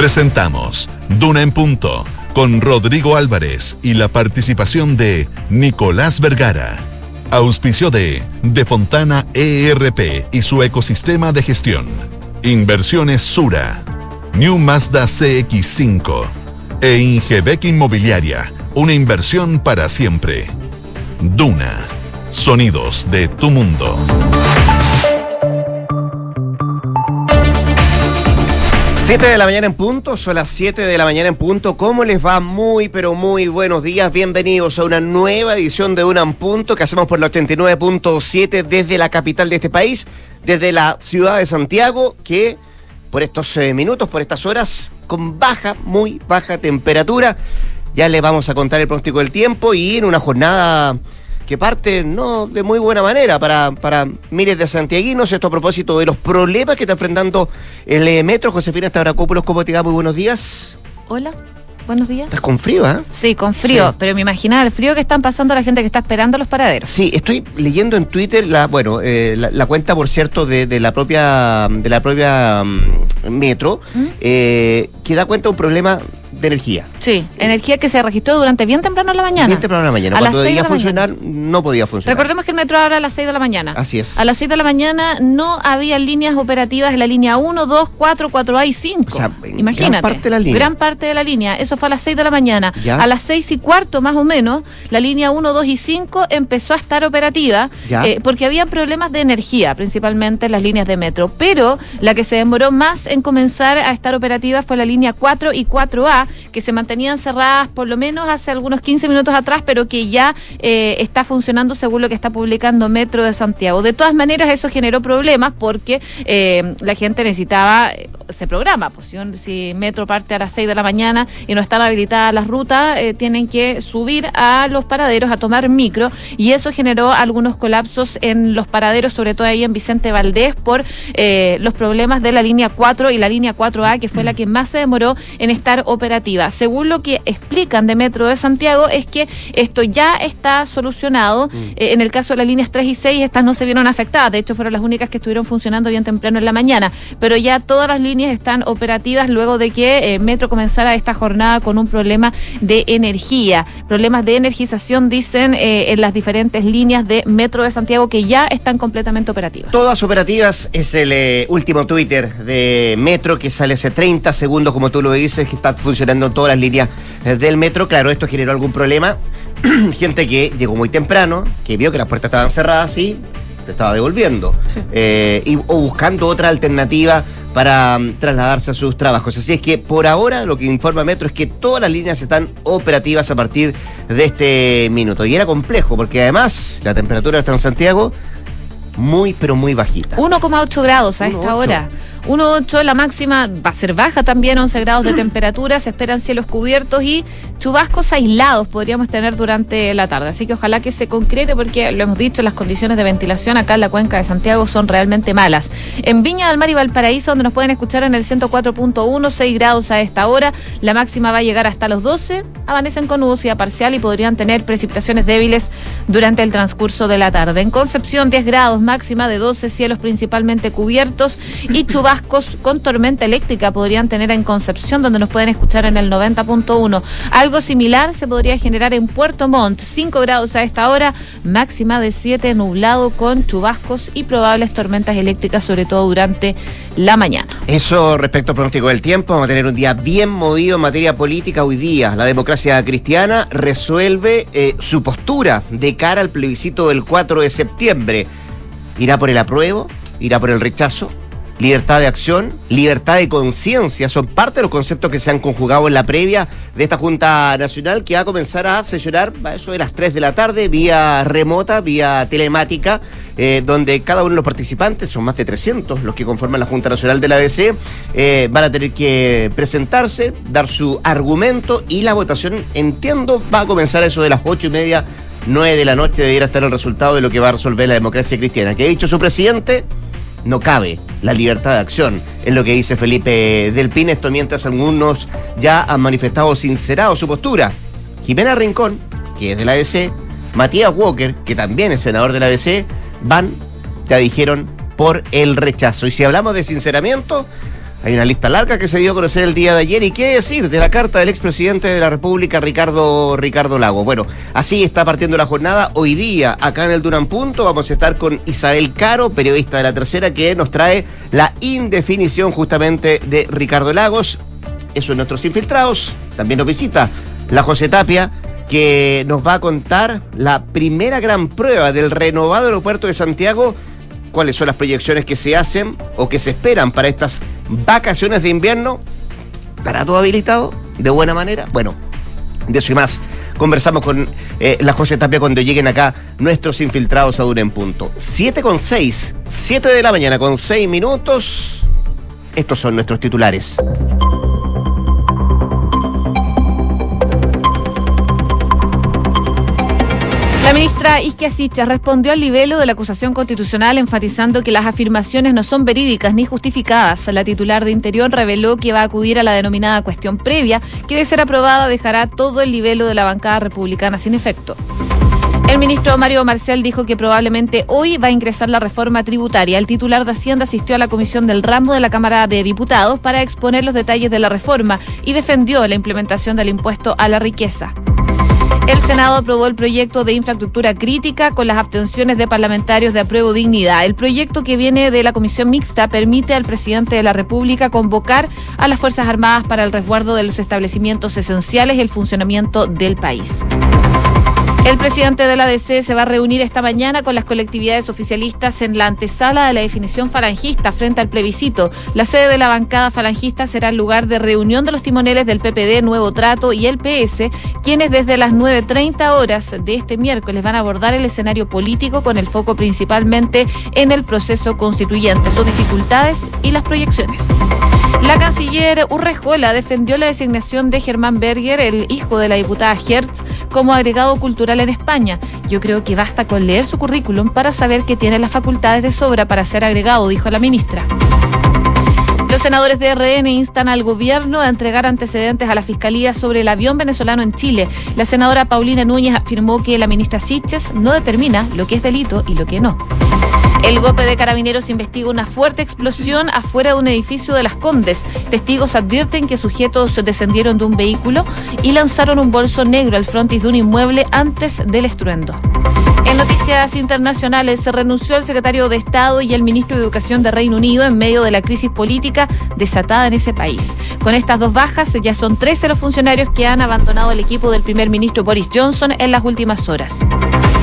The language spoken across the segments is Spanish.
Presentamos Duna en Punto con Rodrigo Álvarez y la participación de Nicolás Vergara. Auspicio de De Fontana ERP y su ecosistema de gestión. Inversiones Sura. New Mazda CX5. E Ingebec Inmobiliaria. Una inversión para siempre. Duna. Sonidos de tu mundo. 7 de la mañana en punto, son las 7 de la mañana en punto. ¿Cómo les va? Muy, pero muy buenos días. Bienvenidos a una nueva edición de Una en Punto que hacemos por la 89.7 desde la capital de este país, desde la ciudad de Santiago, que por estos eh, minutos, por estas horas, con baja, muy baja temperatura. Ya les vamos a contar el pronóstico del tiempo y en una jornada que parte no de muy buena manera para, para miles de santiaguinos. Esto a propósito de los problemas que está enfrentando el eh, metro. Josefina Stavrakopoulos, ¿cómo te va? Muy buenos días. Hola. Buenos días. ¿Estás con frío, ah? Sí, con frío, pero me imaginaba el frío que están pasando la gente que está esperando los paraderos. Sí, estoy leyendo en Twitter la, bueno, eh, la, cuenta, por cierto, de, de, la propia, de la propia mm, metro, ¿Mm? eh, que da cuenta de un problema de energía. Sí, energía que se registró durante bien temprano en la mañana. Bien temprano en la mañana. A Cuando las debía funcionar, no podía funcionar. Recordemos que el metro ahora a las 6 de la mañana. Así es. A las 6 de la mañana no había líneas operativas en la línea 1, 2, 4, 4A y 5. O sea, Imagínate. Gran parte de la línea. Gran parte de la línea. Eso fue a las 6 de la mañana. A las 6 y cuarto, más o menos, la línea 1, 2 y 5 empezó a estar operativa eh, porque había problemas de energía, principalmente en las líneas de metro. Pero la que se demoró más en comenzar a estar operativa fue la línea 4 y 4A, que se mantenían cerradas por lo menos hace algunos 15 minutos atrás, pero que ya eh, está funcionando según lo que está publicando Metro de Santiago. De todas maneras, eso generó problemas porque eh, la gente necesitaba, eh, se programa, por si, Metro parte a las 6 de la mañana y no están habilitadas las rutas, tienen que subir a los paraderos a tomar micro y eso generó algunos colapsos en los paraderos, sobre todo ahí en Vicente Valdés, por los problemas de la línea 4 y la línea 4A, que fue la que más se demoró en estar operativa según lo que explican de Metro de Santiago, es que esto ya está solucionado. Mm. Eh, en el caso de las líneas 3 y 6, estas no se vieron afectadas. De hecho, fueron las únicas que estuvieron funcionando bien temprano en la mañana. Pero ya todas las líneas están operativas luego de que eh, Metro comenzara esta jornada con un problema de energía. Problemas de energización, dicen, eh, en las diferentes líneas de Metro de Santiago que ya están completamente operativas. Todas operativas es el último Twitter de Metro que sale hace 30 segundos, como tú lo dices, que está funcionando todas las líneas del metro. Claro, esto generó algún problema. Gente que llegó muy temprano, que vio que las puertas estaban cerradas y se estaba devolviendo. Eh, y, o buscando otra alternativa para mm, trasladarse a sus trabajos. Así es que por ahora lo que informa Metro es que todas las líneas están operativas a partir de este minuto. Y era complejo porque además la temperatura está en Santiago muy pero muy bajita. 1,8 grados a esta hora. 1,8 la máxima va a ser baja también, 11 grados de temperatura, se esperan cielos cubiertos y chubascos aislados podríamos tener durante la tarde. Así que ojalá que se concrete porque lo hemos dicho, las condiciones de ventilación acá en la cuenca de Santiago son realmente malas. En Viña del Mar y Valparaíso, donde nos pueden escuchar en el 104.1, 6 grados a esta hora, la máxima va a llegar hasta los 12, amanecen con nubosidad parcial y podrían tener precipitaciones débiles durante el transcurso de la tarde. En Concepción, 10 grados, máxima de 12, cielos principalmente cubiertos y chubascos con tormenta eléctrica podrían tener en Concepción, donde nos pueden escuchar en el 90.1. Algo similar se podría generar en Puerto Montt, 5 grados a esta hora, máxima de 7, nublado con chubascos y probables tormentas eléctricas, sobre todo durante la mañana. Eso respecto al pronóstico del tiempo, vamos a tener un día bien movido en materia política hoy día. La democracia cristiana resuelve eh, su postura de cara al plebiscito del 4 de septiembre. ¿Irá por el apruebo? ¿Irá por el rechazo? Libertad de acción, libertad de conciencia, son parte de los conceptos que se han conjugado en la previa de esta Junta Nacional que va a comenzar a sesionar a eso de las 3 de la tarde, vía remota, vía telemática, eh, donde cada uno de los participantes, son más de 300 los que conforman la Junta Nacional de la ABC, eh, van a tener que presentarse, dar su argumento y la votación, entiendo, va a comenzar a eso de las ocho y media 9 de la noche debiera estar el resultado de lo que va a resolver la democracia cristiana. ¿Qué ha dicho su presidente? No cabe la libertad de acción, es lo que dice Felipe Del Pin, esto mientras algunos ya han manifestado sincerado su postura. Jimena Rincón, que es de la ADC, Matías Walker, que también es senador de la ADC, van, ya dijeron, por el rechazo. Y si hablamos de sinceramiento, Hay una lista larga que se dio a conocer el día de ayer. ¿Y qué decir de la carta del expresidente de la República, Ricardo, Ricardo Lago? Bueno, así está partiendo la jornada. Hoy día, acá en el Durán Punto, vamos a estar con Isabel Caro, periodista de la tercera, que nos trae la indefinición justamente de Ricardo Lagos. Eso es nuestros infiltrados. También nos visita la José Tapia, que nos va a contar la primera gran prueba del renovado aeropuerto de Santiago cuáles son las proyecciones que se hacen o que se esperan para estas vacaciones de invierno. ¿Estará todo habilitado de buena manera? Bueno, de eso y más. Conversamos con eh, la José Tapia cuando lleguen acá nuestros infiltrados a Dura en Punto. 7 con 6, 7 de la mañana con 6 minutos. Estos son nuestros titulares. La ministra Isquia Sichas respondió al libelo de la acusación constitucional enfatizando que las afirmaciones no son verídicas ni justificadas. La titular de Interior reveló que va a acudir a la denominada cuestión previa, que de ser aprobada dejará todo el libelo de la bancada republicana sin efecto. El ministro Mario Marcel dijo que probablemente hoy va a ingresar la reforma tributaria. El titular de Hacienda asistió a la comisión del ramo de la Cámara de Diputados para exponer los detalles de la reforma y defendió la implementación del impuesto a la riqueza. El Senado aprobó el proyecto de infraestructura crítica con las abstenciones de parlamentarios de apruebo dignidad. El proyecto que viene de la Comisión Mixta permite al presidente de la República convocar a las Fuerzas Armadas para el resguardo de los establecimientos esenciales y el funcionamiento del país. El presidente de la ADC se va a reunir esta mañana con las colectividades oficialistas en la antesala de la definición falangista frente al plebiscito. La sede de la bancada falangista será el lugar de reunión de los timoneles del PPD, Nuevo Trato y el PS, quienes desde las 9.30 horas de este miércoles van a abordar el escenario político con el foco principalmente en el proceso constituyente, sus dificultades y las proyecciones. La canciller Urrejola defendió la designación de Germán Berger, el hijo de la diputada Hertz, como agregado cultural en España. Yo creo que basta con leer su currículum para saber que tiene las facultades de sobra para ser agregado, dijo la ministra. Los senadores de RN instan al gobierno a entregar antecedentes a la Fiscalía sobre el avión venezolano en Chile. La senadora Paulina Núñez afirmó que la ministra Siches no determina lo que es delito y lo que no. El golpe de carabineros investiga una fuerte explosión afuera de un edificio de Las Condes. Testigos advierten que sujetos descendieron de un vehículo y lanzaron un bolso negro al frontis de un inmueble antes del estruendo. En noticias internacionales, se renunció el secretario de Estado y el ministro de Educación de Reino Unido en medio de la crisis política desatada en ese país. Con estas dos bajas, ya son 13 los funcionarios que han abandonado el equipo del primer ministro Boris Johnson en las últimas horas.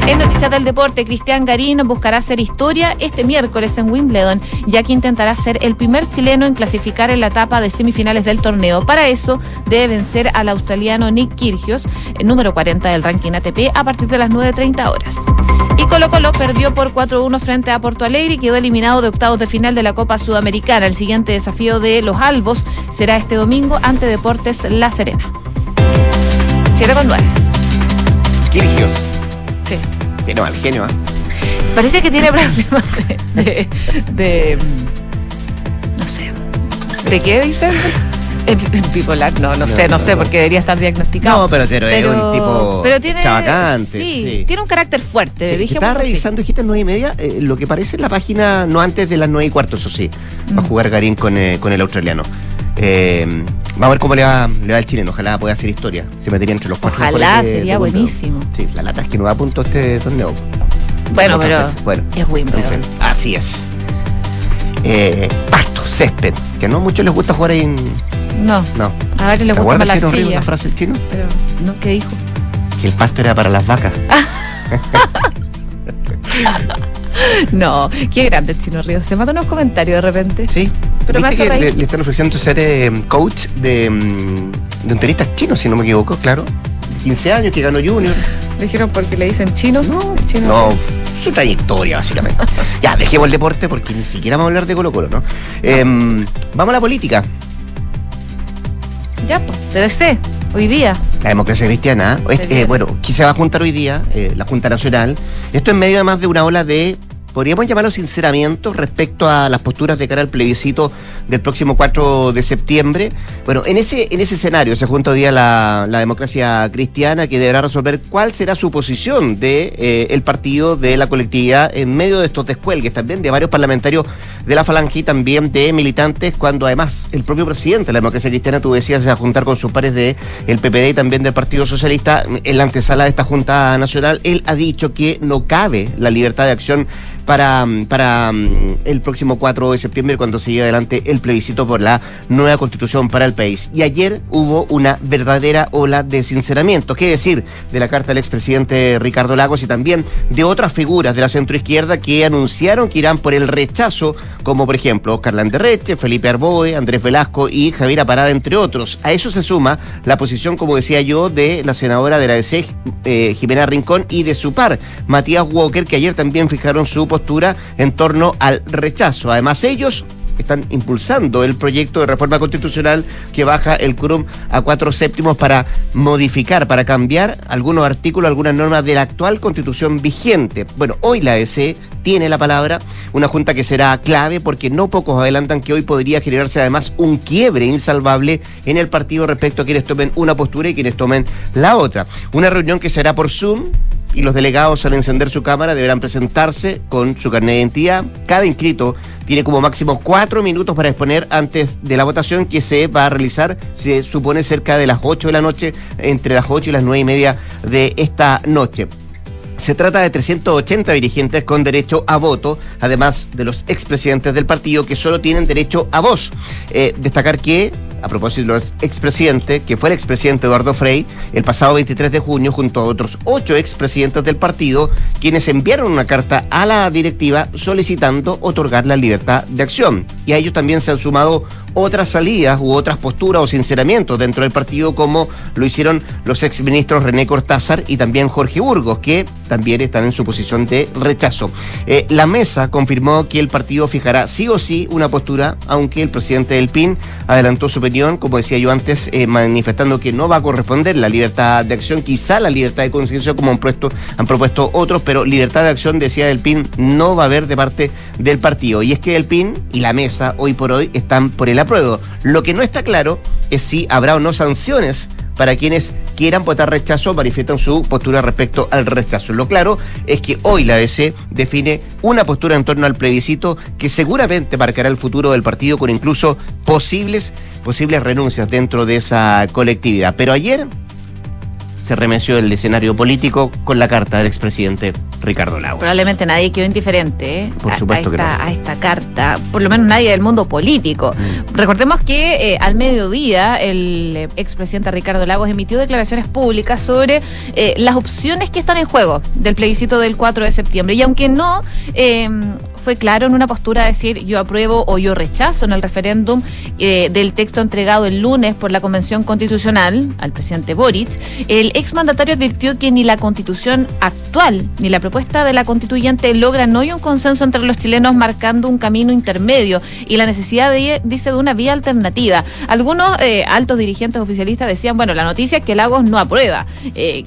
En noticias del deporte, Cristian Garín buscará hacer historia este miércoles en Wimbledon, ya que intentará ser el primer chileno en clasificar en la etapa de semifinales del torneo. Para eso, debe vencer al australiano Nick Kyrgios, el número 40 del ranking ATP, a partir de las 9.30 horas. Y Colo Colo perdió por 4-1 frente a Porto Alegre y quedó eliminado de octavos de final de la Copa Sudamericana. El siguiente desafío de los Albos será este domingo ante Deportes La Serena. 7 con 9. Kyrgios. Mal genio, ¿eh? Parece que tiene problemas de, de, No sé. ¿De qué dicen? Bipolar, no, no, sé, no, sé, porque debería estar diagnosticado. No, pero, pero, es un tipo pero tiene, chavacante. Sí, tiene un carácter fuerte. Sí, estaba revisando, dijiste, nueve y media, eh, lo que parece en la página, no antes de las nueve y cuarto, eso sí, va a mm. jugar Garín con, eh, con el australiano. Eh, vamos a ver cómo le va, le va el chileno. Ojalá pueda hacer historia. Se metería entre los cuatro. Ojalá, sería buenísimo. Sí, la lata es que no va a punto este torneo. Bueno, pero bueno, es Wimbledon. Así es. Eh, pasto, césped, que no muchos les gusta jugar ahí en... No. No. A ver, les gusta más la una frase el chino? Pero, ¿no? ¿Qué dijo? Que el pasto era para las vacas. no, qué grande el Chino Río. Se mata unos comentarios de repente. Sí. Pero más que le, le, están ofreciendo ser eh, coach de, um, de un tenista chino, si no me equivoco, claro. 15 años que ganó Junior. ¿Le dijeron porque le dicen chino? No, chino. No, su trayectoria, básicamente. ya, dejemos el deporte porque ni siquiera vamos a hablar de Colo Colo, ¿no? Em, vamos a la política. Ya, pues, TDC, hoy día. La democracia cristiana. ¿eh? Bueno, ¿quién se va a juntar hoy día? Eh, la Junta Nacional. Esto en medio además de una ola de podríamos llamarlo sinceramiento respecto a las posturas de cara al plebiscito del próximo 4 de septiembre. Bueno, en ese, en ese escenario se junta hoy día la, democracia cristiana que deberá resolver cuál será su posición de eh, el partido de la colectividad en medio de estos descuelgues también de varios parlamentarios de la falange y también de militantes cuando además el propio presidente de la democracia cristiana, tú decías, a juntar con sus pares del el PPD y también del Partido Socialista en la antesala de esta Junta Nacional, él ha dicho que no cabe la libertad de acción para, para mm, el próximo 4 de septiembre cuando se llegue adelante el plebiscito por la nueva constitución para el país. Y ayer hubo una verdadera ola de sinceramiento, qué decir, de la carta del expresidente Ricardo Lagos y también de otras figuras de la centroizquierda que anunciaron que irán por el rechazo, como por ejemplo Oscar Landerreche, Felipe Arboe, Andrés Velasco y Javier Parada, entre otros. A eso se suma la posición, como decía yo, de la senadora de la DC, eh, Jimena Rincón, y de su par, Matías Walker, que ayer también fijaron su en torno al rechazo. Además, ellos están impulsando el proyecto de reforma constitucional que baja el CURUM a cuatro séptimos para modificar, para cambiar algunos artículos, algunas normas de la actual constitución vigente. Bueno, hoy la EC tiene la palabra, una junta que será clave porque no pocos adelantan que hoy podría generarse además un quiebre insalvable en el partido respecto a quienes tomen una postura y quienes tomen la otra. Una reunión que será por Zoom y los delegados al encender su cámara deberán presentarse con su carnet de identidad. Cada inscrito tiene como máximo cuatro minutos para exponer antes de la votación que se va a realizar, se supone cerca de las 8 de la noche, entre las 8 y las nueve y media de esta noche. Se trata de 380 dirigentes con derecho a voto, además de los expresidentes del partido que solo tienen derecho a voz. Eh, destacar que a propósito del expresidente, que fue el expresidente Eduardo Frey, el pasado 23 de junio, junto a otros ocho expresidentes del partido, quienes enviaron una carta a la directiva solicitando otorgar la libertad de acción. Y a ellos también se han sumado otras salidas u otras posturas o sinceramientos dentro del partido, como lo hicieron los exministros René Cortázar y también Jorge Burgos, que también están en su posición de rechazo. Eh, la mesa confirmó que el partido fijará sí o sí una postura, aunque el presidente del PIN adelantó su opinión, como decía yo antes, eh, manifestando que no va a corresponder la libertad de acción, quizá la libertad de conciencia, como han, puesto, han propuesto otros, pero libertad de acción, decía del PIN, no va a haber de parte del partido. Y es que el PIN y la mesa hoy por hoy están por el apruebo. Lo que no está claro es si habrá o no sanciones para quienes quieran votar rechazo manifiestan su postura respecto al rechazo. Lo claro es que hoy la ADC define una postura en torno al plebiscito que seguramente marcará el futuro del partido con incluso posibles, posibles renuncias dentro de esa colectividad. Pero ayer se remeció el escenario político con la carta del expresidente Ricardo Lagos. Probablemente nadie quedó indiferente ¿eh? Por supuesto a, esta, a esta carta, por lo menos nadie del mundo político. Mm. Recordemos que eh, al mediodía el eh, expresidente Ricardo Lagos emitió declaraciones públicas sobre las opciones que están en juego del plebiscito del 4 de septiembre. Y aunque no fue claro en una postura de decir yo apruebo o yo rechazo en el referéndum eh, del texto entregado el lunes por la Convención Constitucional al presidente Boric, el exmandatario advirtió que ni la constitución actual ni la propuesta de la constituyente logran hoy un consenso entre los chilenos marcando un camino intermedio y la necesidad, de, dice, de una vía alternativa. Algunos eh, altos dirigentes oficialistas decían, bueno, la noticia es que Lagos no aprueba. Eh,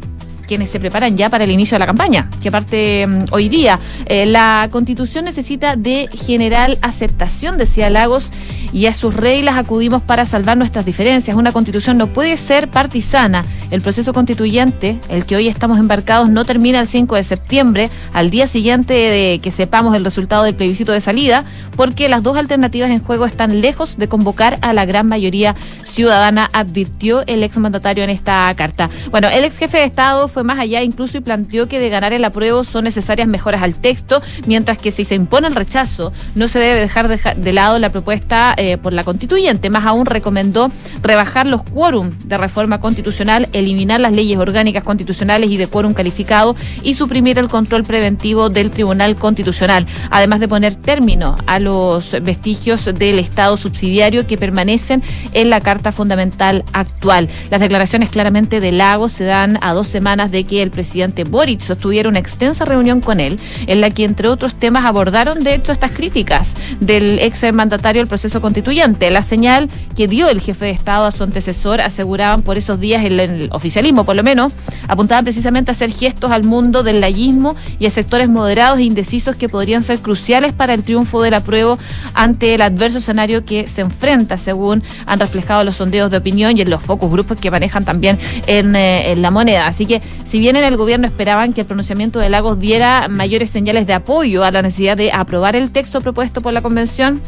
quienes se preparan ya para el inicio de la campaña, que parte mm, hoy día. Eh, la constitución necesita de general aceptación, decía Lagos, y a sus reglas acudimos para salvar nuestras diferencias. Una constitución no puede ser partisana. El proceso constituyente, el que hoy estamos embarcados, no termina el 5 de septiembre, al día siguiente de que sepamos el resultado del plebiscito de salida, porque las dos alternativas en juego están lejos de convocar a la gran mayoría ciudadana, advirtió el exmandatario en esta carta. Bueno, el ex jefe de Estado fue más allá incluso y planteó que de ganar el apruebo son necesarias mejoras al texto, mientras que si se impone el rechazo, no se debe dejar de, lado la propuesta eh, por la constituyente. Más aún recomendó rebajar los quórum de reforma constitucional, eliminar las leyes orgánicas constitucionales y de quórum calificado y suprimir el control preventivo del Tribunal Constitucional, además de poner término a los vestigios del Estado subsidiario que permanecen en la Carta Fundamental actual. Las declaraciones claramente de Lagos se dan a dos semanas de que el presidente Boric sostuviera una extensa reunión con él, en la que, entre otros temas, abordaron, de hecho, estas críticas del ex mandatario al proceso constituyente. La señal que dio el jefe de Estado a su antecesor aseguraban por esos días el, oficialismo, por lo menos, apuntaban precisamente a hacer gestos al mundo del layismo y a sectores moderados e indecisos que podrían ser cruciales para el triunfo del apruebo ante el adverso escenario que se enfrenta, según han reflejado los sondeos de opinión y en los focus grupos que manejan también en, eh, en la moneda. Así que, si bien en el gobierno esperaban que el pronunciamiento de Lagos diera mayores señales de apoyo a la necesidad de aprobar el texto propuesto por la convención,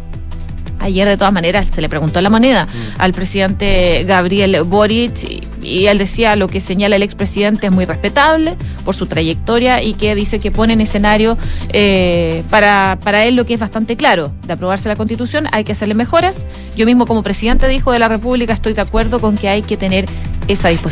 Ayer, de todas maneras, se le preguntó la moneda mm. al presidente Gabriel Boric y, él decía lo que señala el expresidente es muy respetable por su trayectoria y que dice que pone en escenario eh, para, para él lo que es bastante claro. De aprobarse la constitución hay que hacerle mejoras. Yo mismo como presidente dijo de la República estoy de acuerdo con que hay que tener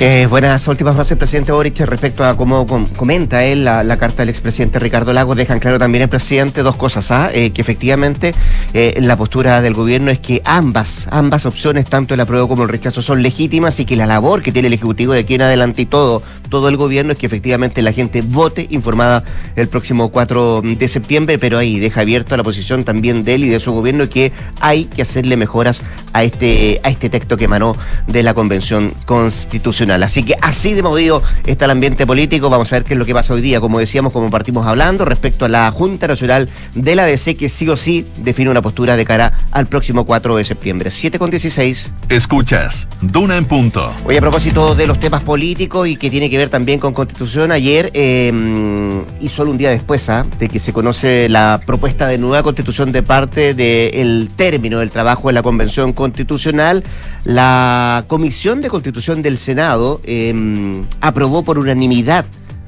Eh, buenas últimas frases, presidente Boric, respecto a cómo comenta él la, carta del expresidente Ricardo Lagos. Dejan claro también el presidente dos cosas, ¿ah? Eh, que efectivamente eh, la postura del gobierno es que ambas, ambas opciones, tanto el apruebo como el rechazo, son legítimas y que la labor que tiene el Ejecutivo de aquí en adelante y todo, todo el gobierno es que efectivamente la gente vote informada el próximo 4 de septiembre, pero ahí deja abierto la posición también de él y de su gobierno que hay que hacerle mejoras a este, a este texto que emanó de la Convención Constitucional. Así que así de movido está el ambiente político. Vamos a ver qué es lo que pasa hoy día, como decíamos, como partimos hablando, respecto a la Junta Nacional de la DC, que sí o sí define una postura de cara al próximo 4 de septiembre. 7 con 16. Escuchas, Duna en punto. Hoy a propósito de los temas políticos y que tiene que ver también con constitución, ayer em, y solo un día después ¿ah? de que se conoce la propuesta de nueva constitución de parte del término del trabajo de la Convención Constitucional, la Comisión de Constitución del Senado eh, aprobó por unanimidad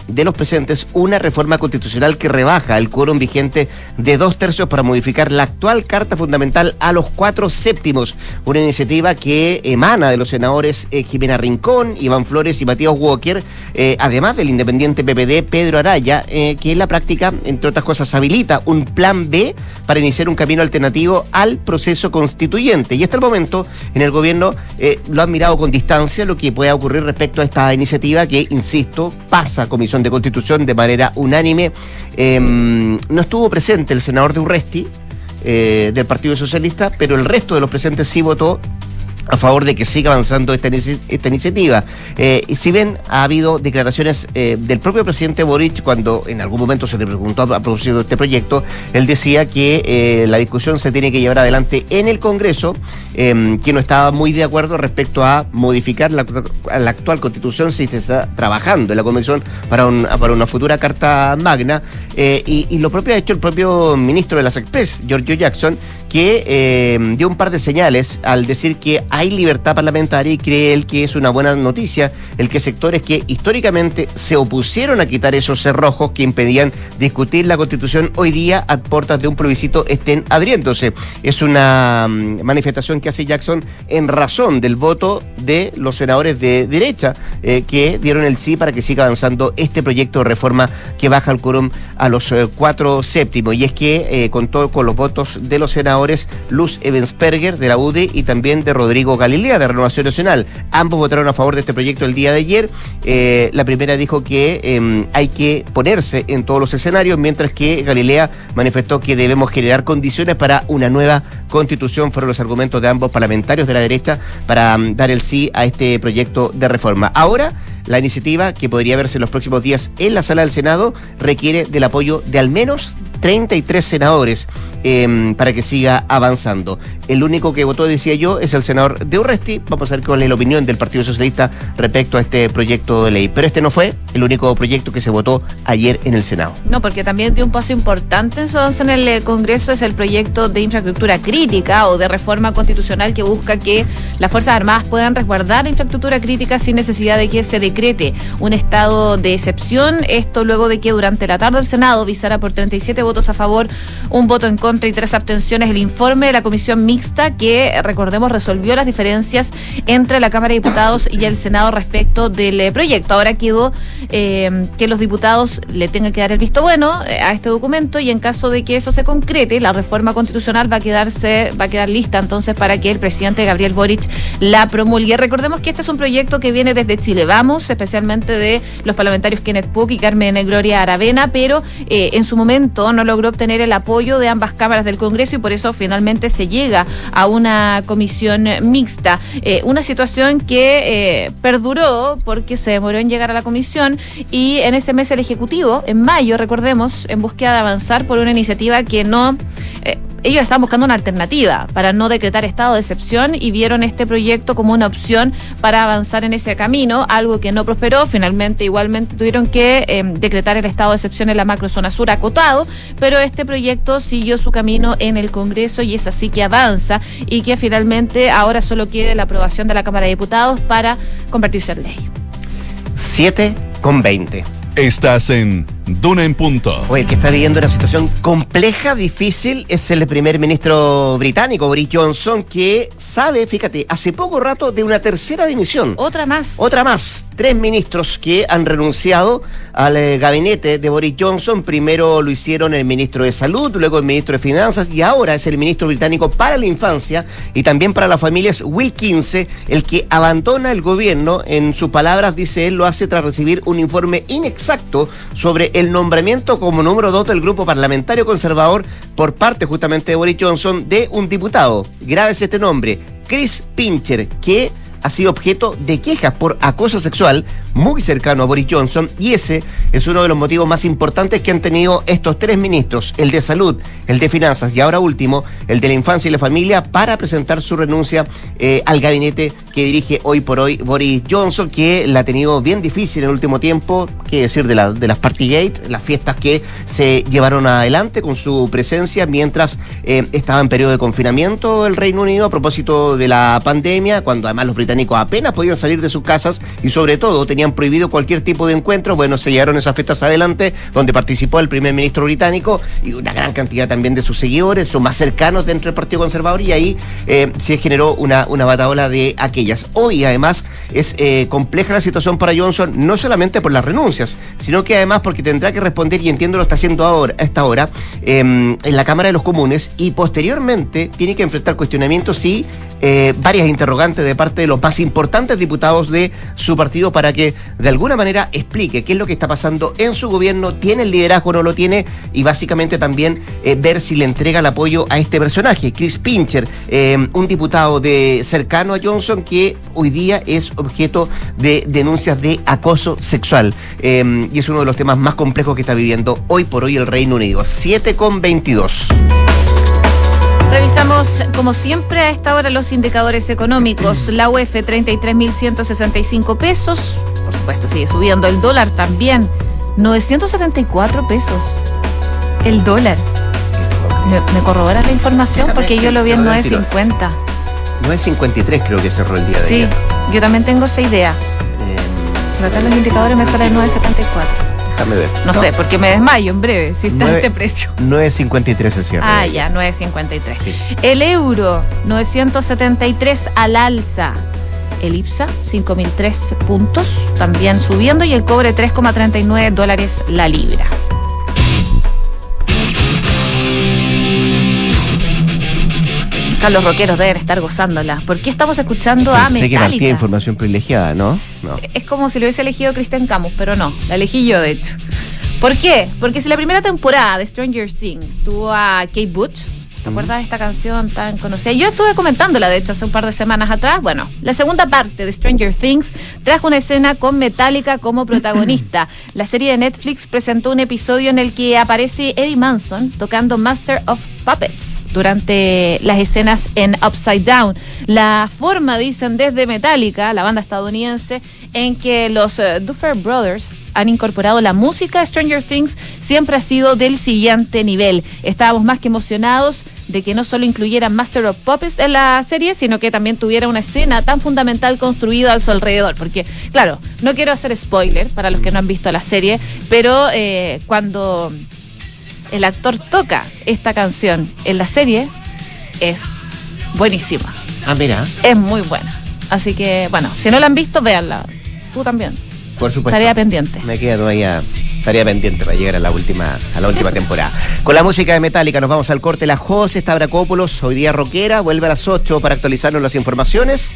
de los presentes una reforma constitucional que rebaja el quórum vigente de dos tercios para modificar la actual Carta Fundamental a los cuatro séptimos. Una iniciativa que emana de los senadores eh, Jimena Rincón, Iván Flores y Matías Walker, eh, además del independiente PPD Pedro Araya, eh, que en la práctica, entre otras cosas, habilita un plan B para iniciar un camino alternativo al proceso constituyente. Y hasta el momento, en el gobierno lo han mirado con distancia lo que pueda ocurrir respecto a esta iniciativa que, insisto, pasa a de Constitución de manera unánime. Em, no estuvo presente el senador de Urresti, eh, del Partido Socialista, pero el resto de los presentes sí votó a favor de que siga avanzando esta, iniciativa. Eh, si bien ha habido declaraciones eh, del propio presidente Boric cuando en algún momento se le preguntó a propósito de este proyecto, él decía que eh, la discusión se tiene que llevar adelante en el Congreso, em, que no estaba muy de acuerdo respecto a modificar la, actual constitución si se está trabajando en la Convención para, para una futura Carta Magna. Y, y, lo propio ha hecho el propio ministro de las Express, Giorgio Jackson, que em, dio un par de señales al decir que hay libertad parlamentaria y cree él que es una buena noticia el que sectores que históricamente se opusieron a quitar esos cerrojos que impedían discutir la constitución hoy día a puertas de un plebiscito estén abriéndose. Es una mm, manifestación que hace Jackson en razón del voto de los senadores de derecha eh, que dieron el sí para que siga avanzando este proyecto de reforma que baja el quórum a los eh, cuatro séptimos. Y es que eh, contó con los votos de los senadores Luz Evensperger de la UDI y también de Rodrigo Galilea de Renovación Nacional. Ambos votaron a favor de este proyecto el día de ayer. Eh, la primera dijo que em, hay que ponerse en todos los escenarios, mientras que Galilea manifestó que debemos generar condiciones para una nueva constitución. Fueron los argumentos de ambos parlamentarios de la derecha para mm, dar el sí a este proyecto de reforma. Ahora, la iniciativa, que podría verse en los próximos días en la sala del Senado, requiere del apoyo de al menos 33 senadores em, para que siga avanzando. El único que votó, decía yo, es el senador de Urresti. Vamos a ver cuál es la opinión del Partido Socialista respecto a este proyecto de ley. Pero este no fue el único proyecto que se votó ayer en el Senado. No, porque también dio un paso importante en su avance en el eh, Congreso, es el proyecto de infraestructura crítica o de reforma constitucional que busca que las Fuerzas Armadas puedan resguardar infraestructura crítica sin necesidad de que se decrete un estado de excepción. Esto luego de que durante la tarde el Senado visara por 37 votos a favor, un voto en contra y tres abstenciones el informe de la Comisión Mixta que, recordemos, resolvió las diferencias entre la Cámara de Diputados y el Senado respecto del eh, proyecto. Ahora quedó eh, que los diputados le tengan que dar el visto bueno eh, a este documento y en caso de que eso se concrete, la reforma constitucional va a quedarse, va a quedar lista entonces para que el presidente Gabriel Boric la promulgue. Recordemos que este es un proyecto que viene desde Chile Vamos, especialmente de los parlamentarios Kenneth Puck y Carmen Gloria Aravena, pero en su momento no logró obtener el apoyo de ambas cámaras del Congreso y por eso finalmente se llega a una comisión mixta. Eh, una situación que eh, perduró porque se demoró en llegar a la comisión y en ese mes el Ejecutivo, en mayo, recordemos, en búsqueda de avanzar por una iniciativa que no... Eh, ellos estaban buscando una alternativa para no decretar estado de excepción y vieron este proyecto como una opción para avanzar en ese camino, algo que no prosperó. Finalmente, igualmente tuvieron que em, decretar el estado de excepción en la macrozona sur acotado, pero este proyecto siguió su camino en el Congreso y es así que avanza y que finalmente ahora solo quede la aprobación de la Cámara de Diputados para convertirse en ley. 7 con 20. Estás en Duna en Punto. Oye, el que está viviendo una situación compleja, difícil, es el primer ministro británico, Boris Johnson, que sabe, fíjate, hace poco rato de una tercera dimisión. Otra más. Otra más. Tres ministros que han renunciado al eh, gabinete de Boris Johnson. Primero lo hicieron el ministro de Salud, luego el ministro de Finanzas y ahora es el ministro británico para la infancia y también para las familias, Will 15, el que abandona el gobierno. En sus palabras, dice él, lo hace tras recibir un informe inexacto sobre el nombramiento como número dos del grupo parlamentario conservador por parte justamente de Boris Johnson de un diputado. Grave es este nombre, Chris Pincher, que ha sido objeto de quejas por acoso sexual muy cercano a Boris Johnson y ese es uno de los motivos más importantes que han tenido estos tres ministros, el de salud, el de finanzas y ahora último, el de la infancia y la familia, para presentar su renuncia eh, al gabinete que dirige hoy por hoy Boris Johnson, que la ha tenido bien difícil en el último tiempo, que decir de, la, de las Partygate, las fiestas que se llevaron adelante con su presencia mientras eh, estaba en periodo de confinamiento el Reino Unido a propósito de la pandemia, cuando además los británicos apenas podían salir de sus casas y sobre todo tenían prohibido cualquier tipo de encuentro. Bueno, se llevaron esas fiestas adelante, donde participó el primer ministro británico y una gran cantidad también de sus seguidores, son más cercanos dentro del Partido Conservador, y ahí eh, se generó una, una bataola de aquellas. Hoy, además, es eh, compleja la situación para Johnson, no solamente por las renuncias, sino que además porque tendrá que responder, y entiendo lo está haciendo ahora, a esta hora, em, en la Cámara de los Comunes, y posteriormente tiene que enfrentar cuestionamientos y eh, varias interrogantes de parte de los más importantes diputados de su partido para que de alguna manera explique qué es lo que está pasando en su gobierno, tiene el liderazgo o no lo tiene, y básicamente también eh, ver si le entrega el apoyo a este personaje, Chris Pincher, eh, un diputado de cercano a Johnson que hoy día es objeto de denuncias de acoso sexual. y es uno de los temas más complejos que está viviendo hoy por hoy el Reino Unido. 7 con 22. Revisamos, como siempre, a esta hora los indicadores económicos. La UEF, 33.165 pesos. Por supuesto, sigue subiendo. El dólar también, 974 pesos. El dólar. ¿Me, me corroboras la información? Porque yo lo vi en 9.50. 9.53 creo que cerró el día de Sí, yo también tengo esa idea. Eh, los indicadores me sale 9.74. No, sé, porque me desmayo en breve, si está este precio. 9.53 es cierto. Ah, ya, 9.53. El euro, 973 al alza. El IPSA, 5.003 puntos, también subiendo. Y el cobre, 3,39 dólares la libra. los rockeros deben estar gozándola. ¿Por qué estamos escuchando a Metallica? que información privilegiada, ¿no? ¿No? Es como si lo hubiese elegido Kristen Camus, pero no, la elegí yo, de hecho. ¿Por qué? Porque si la primera temporada de Stranger Things tuvo a Kate Butch, ¿Te acuerdas de esta canción tan conocida? Yo estuve comentándola, de hecho, hace un par de semanas atrás. Bueno, la segunda parte de Stranger Things trajo una escena con Metallica como protagonista. La serie de Netflix presentó un episodio en el que aparece Eddie Manson tocando Master of Puppets durante las escenas en Upside Down. La forma, dicen desde Metallica, la banda estadounidense, en que los uh, Duffer Brothers han incorporado la música Stranger Things siempre ha sido del siguiente nivel. Estábamos más que emocionados de que no solo incluyeran Master of Puppets en la serie, sino que también tuviera una escena tan fundamental construida a su alrededor. Porque, claro, no quiero hacer spoiler para los que no han visto la serie, pero eh, cuando el actor toca esta canción en la serie, es buenísima. Ah, mira. Es muy buena. Así que, bueno, si no la han visto, véanla. Tú también. Por supuesto. Estaría pendiente. Me quedo todavía estaría pendiente para llegar a la última, a la última temporada. Con la música de Metallica nos vamos al corte. La José Stavrakopoulos, hoy día rockera, vuelve a las 8 para actualizarnos las informaciones.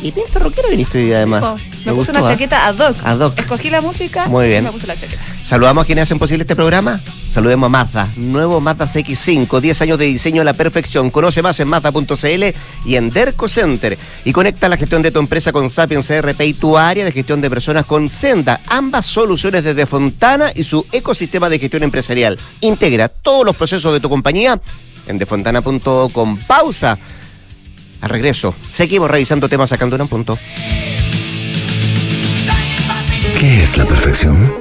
Y pinta rockera viniste hoy además. Me, puse una ¿ah? chaqueta ad hoc. ad hoc. Escogí la música Muy bien. me puse la chaqueta. Saludamos a quienes hacen posible este programa. Saludemos a Mazda. Nuevo Mazda CX5. 10 años de diseño a la perfección. Conoce más en Mazda.cl y en Derco Center. Y conecta la gestión de tu empresa con Sapiens CRP y tu área de gestión de personas con Senda. Ambas soluciones desde Fontana y su ecosistema de gestión empresarial. Integra todos los procesos de tu compañía en defontana.com. Pausa. Al regreso, seguimos revisando temas sacando un punto. ¿Qué es la perfección?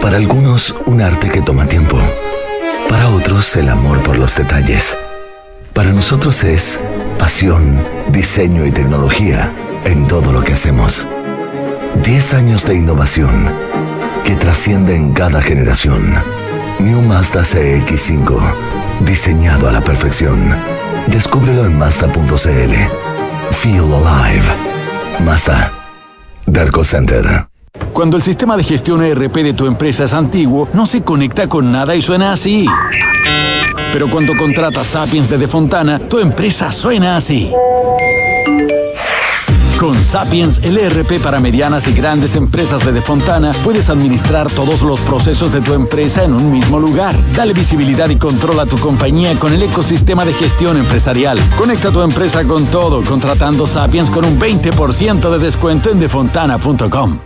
Para algunos, un arte que toma tiempo. Para otros, el amor por los detalles. Para nosotros es pasión, diseño y tecnología en todo lo que hacemos. 10 años de innovación que trascienden cada generación. New Mazda CX5, diseñado a la perfección. Descúbrelo en Mazda.cl. Feel alive. Mazda. Darko Center. Cuando el sistema de gestión ERP de tu empresa es antiguo, no se conecta con nada y suena así. Pero cuando contratas Sapiens de Defontana, tu empresa suena así. Con Sapiens, el ERP para medianas y grandes empresas de Defontana, puedes administrar todos los procesos de tu empresa en un mismo lugar. Dale visibilidad y control a tu compañía con el ecosistema de gestión empresarial. Conecta tu empresa con todo contratando Sapiens con un 20% de descuento en defontana.com.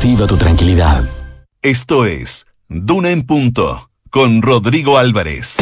tu tranquilidad. Esto es Duna en Punto con Rodrigo Álvarez.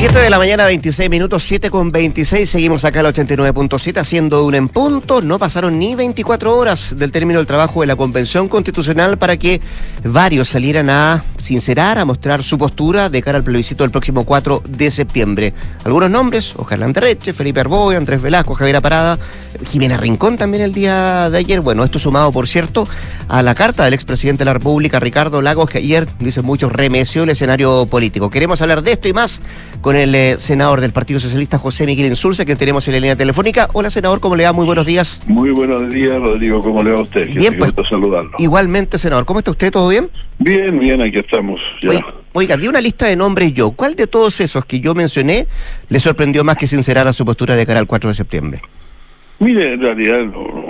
7 de la mañana, 26 minutos, 7 con 26. Seguimos acá al 89.7 haciendo un en punto. No pasaron ni 24 horas del término del trabajo de la Convención Constitucional para que varios salieran a sincerar, a mostrar su postura de cara al plebiscito del próximo 4 de septiembre. Algunos nombres, Ojalá Anderreche, Felipe Arboy, Andrés Velasco, Javier Parada, Jimena Rincón también el día de ayer. Bueno, esto sumado, por cierto, a la carta del expresidente de la República, Ricardo Lagos, que ayer, dicen muchos, remeció el escenario político. Queremos hablar de esto y más con el eh, senador del Partido Socialista, José Miguel Insulza, que tenemos en la línea telefónica. Hola, senador, ¿cómo le va? Muy buenos días. Muy buenos días, Rodrigo, ¿cómo le va a usted? Bien, pues, saludarlo. Igualmente, senador, ¿cómo está usted? ¿Todo bien? Bien, bien, aquí estamos. Ya. Oiga, vi una lista de nombres yo. ¿Cuál de todos esos que yo mencioné le sorprendió más que sincerara su postura de cara al 4 de septiembre? Mire, en realidad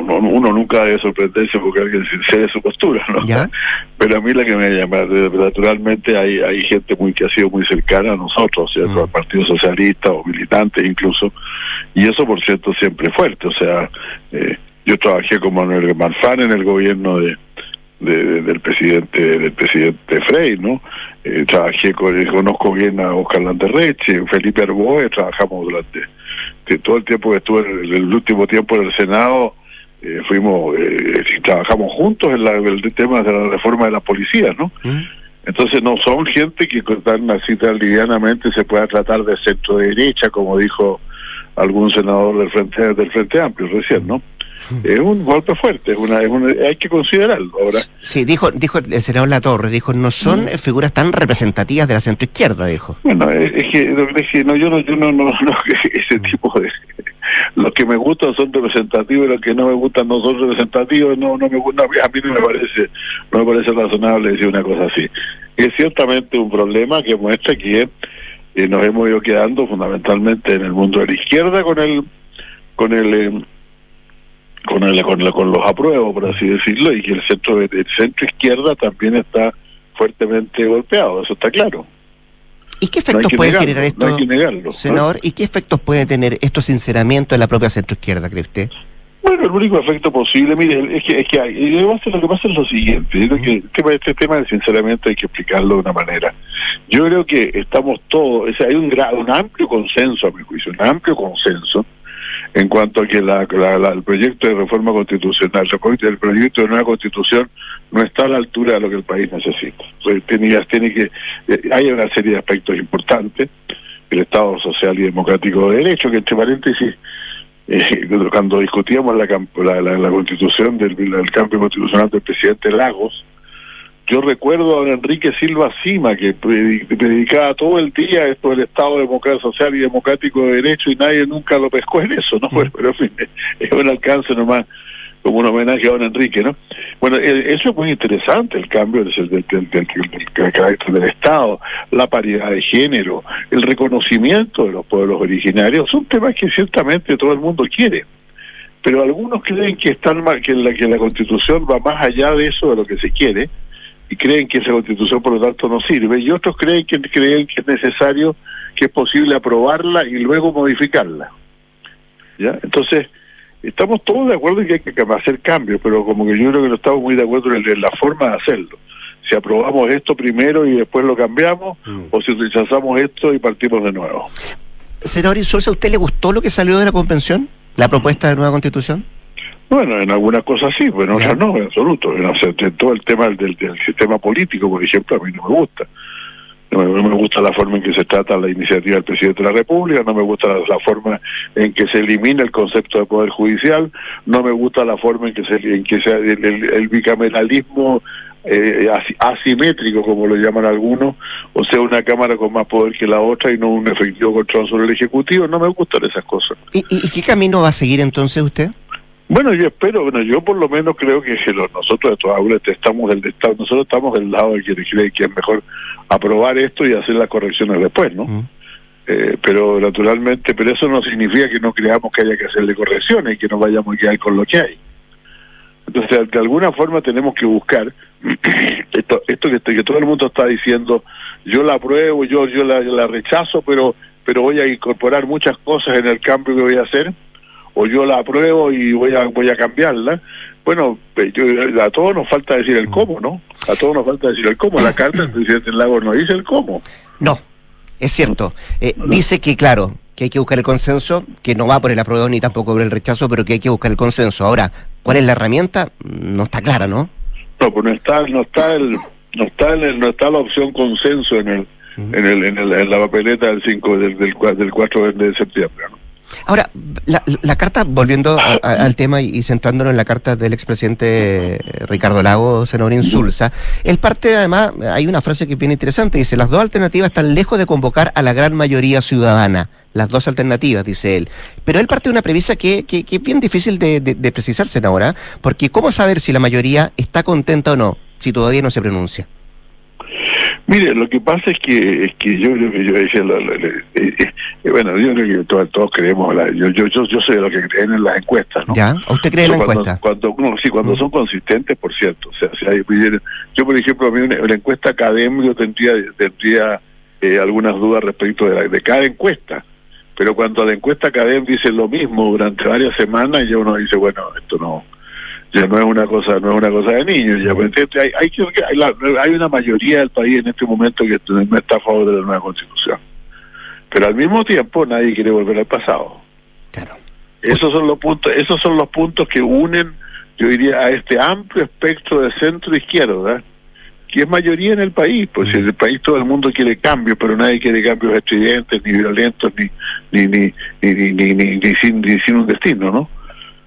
uno, nunca debe sorprenderse porque alguien sincere su postura, ¿no? Pero a mí la que me llama, naturalmente hay, hay gente muy que ha sido muy cercana a nosotros, ¿cierto? Mm. Al Partido Socialista o militantes incluso, y eso por cierto siempre fuerte, o sea, eh, yo trabajé con Manuel Marfán en el gobierno de, del presidente del presidente Frey, ¿no? Eh, trabajé con, conozco bien a Oscar Landerreche, Felipe Arboe, trabajamos durante todo el tiempo que estuve en el, último tiempo en el Senado, eh, fuimos eh, trabajamos juntos en, el tema de la reforma de la policía, ¿no? Mm. Entonces no son gente que tan así tan livianamente se pueda tratar de centro derecha, como dijo algún senador del Frente del Frente Amplio recién, ¿no? es un golpe fuerte, es una, hay que considerarlo ahora. Sí, dijo, dijo el senador Latorre, dijo, no son figuras tan representativas de la centroizquierda, dijo. Bueno, es, que, no, yo no, yo no, no, ese tipo de, los que me gustan son representativos y los que no me gustan no son representativos, no, no me gusta, a mí no me parece, no me parece razonable decir una cosa así. Es ciertamente un problema que muestra que eh, nos hemos ido quedando fundamentalmente en el mundo de la izquierda con el, con el eh, con, el, con, con los apruebos, por así decirlo, y que el centro, el centro izquierda también está fuertemente golpeado, eso está claro. ¿Y qué efectos puede generar esto, senador? ¿Y qué efectos puede tener estos sinceramientos en la propia centroizquierda, cree usted? Bueno, el único efecto posible, mire, es que, es que hay, lo que pasa es lo siguiente, que este, este tema sinceramente hay que explicarlo de una manera. Yo creo que estamos todos, hay un, un amplio consenso, a mi juicio, un amplio consenso, en cuanto a que la, el proyecto de reforma constitucional, el proyecto de nueva constitución no está a la altura de lo que el país necesita. Tiene, que, eh, hay una serie de aspectos importantes, el Estado social y democrático de derecho, que entre paréntesis eh, cuando discutíamos la, la, constitución del, cambio constitucional del presidente Lagos, yo recuerdo a Enrique Silva Cima que predicaba todo el día esto del Estado democrático social y democrático de derecho y nadie nunca lo pescó en eso, ¿no? Mm. pero en fin, es un alcance nomás como un homenaje a don Enrique, ¿no? Bueno, eh, eso es muy interesante, el cambio del, del, del, carácter del Estado, la paridad de género, el reconocimiento de los pueblos originarios, son temas que ciertamente todo el mundo quiere. Pero algunos creen que, están que, la, que la Constitución va más allá de eso, de lo que se quiere, y creen que esa Constitución, por lo tanto, no sirve, y otros creen que, creen que es necesario, que es posible aprobarla y luego modificarla. ¿Ya? Entonces, estamos todos de acuerdo en que hay que hacer cambios, pero como que yo creo que no estamos muy de acuerdo en, la forma de hacerlo. Si aprobamos esto primero y después lo cambiamos, mm. o si rechazamos esto y partimos de nuevo. Senador Insulza, ¿a usted le gustó lo que salió de la convención? ¿La propuesta de nueva constitución? Bueno, en algunas cosas sí, pero en otras no, en absoluto. En, todo el tema del, del, sistema político, por ejemplo, a mí no me gusta. No me, gusta la forma en que se trata la iniciativa del presidente de la República, no me gusta la, forma en que se elimina el concepto de poder judicial, no me gusta la forma en que se, en que sea el, bicameralismo eh, asimétrico, como lo llaman algunos, o sea, una Cámara con más poder que la otra y no un efectivo control sobre el Ejecutivo, no me gustan esas cosas. ¿Y, y qué camino va a seguir entonces usted? Bueno, yo espero, bueno, yo por lo menos creo que, nosotros de todas estamos del Estado, nosotros estamos del lado de quien cree que es mejor aprobar esto y hacer las correcciones después, ¿no? Eh, pero naturalmente, pero eso no significa que no creamos que haya que hacerle correcciones y que no vayamos a quedar con lo que hay. Entonces, de alguna forma tenemos que buscar esto, esto que, que todo el mundo está diciendo, yo la apruebo, yo, yo la, la rechazo, pero, pero voy a incorporar muchas cosas en el cambio que voy a hacer o yo la apruebo y voy a voy a cambiarla. Bueno, eh, a todos nos falta decir el cómo, ¿no? A todos nos falta decir el cómo. La carta del presidente Lagos no dice el cómo. No, es cierto. Eh, dice que, claro, que hay que buscar el consenso, que no va por el apruebo ni tampoco por el rechazo, pero que hay que buscar el consenso. Ahora, ¿cuál es la herramienta? No está clara, ¿no? No, pues no está, no está el, no está no está la opción consenso en el, en el, en, el, en la papeleta del 5 del, del, del 4 de septiembre, ¿no? Ahora, la, carta, volviendo al tema y, centrándonos en la carta del expresidente Ricardo Lago, senador Insulza, él parte, además, hay una frase que es bien interesante, dice, las dos alternativas están lejos de convocar a la gran mayoría ciudadana. Las dos alternativas, dice él. Pero él parte de una premisa que, que, es bien difícil de, de precisarse ahora, porque ¿cómo saber si la mayoría está contenta o no, si todavía no se pronuncia? Mire, lo que pasa es que es que yo creo que yo decía, eh, eh, bueno, yo creo que todos, todos creemos, yo, yo, yo, yo soy de los que creen en las encuestas, ¿no? ¿Ya? ¿Usted cree en la encuesta? Cuando, sí, cuando mm. son consistentes, por cierto. O sea, si hay, yo, por ejemplo, a mí una, encuesta académica tendría, tendría eh, algunas dudas respecto de, de cada encuesta. Pero cuando la encuesta académica dice lo mismo durante varias semanas, ya uno dice, bueno, esto no ya no es una cosa no es una cosa de niños ya pues, hay hay, hay una mayoría del país en este momento que no está a favor de la nueva constitución. Pero al mismo tiempo nadie quiere volver al pasado. Claro. Esos son los puntos esos son los puntos que unen yo diría a este amplio espectro de centro izquierda que es mayoría en el país, pues en el país todo el mundo quiere cambios, pero nadie quiere cambios estridentes, ni violentos, ni ni ni ni, ni, ni, ni sin, ni sin un destino, ¿no?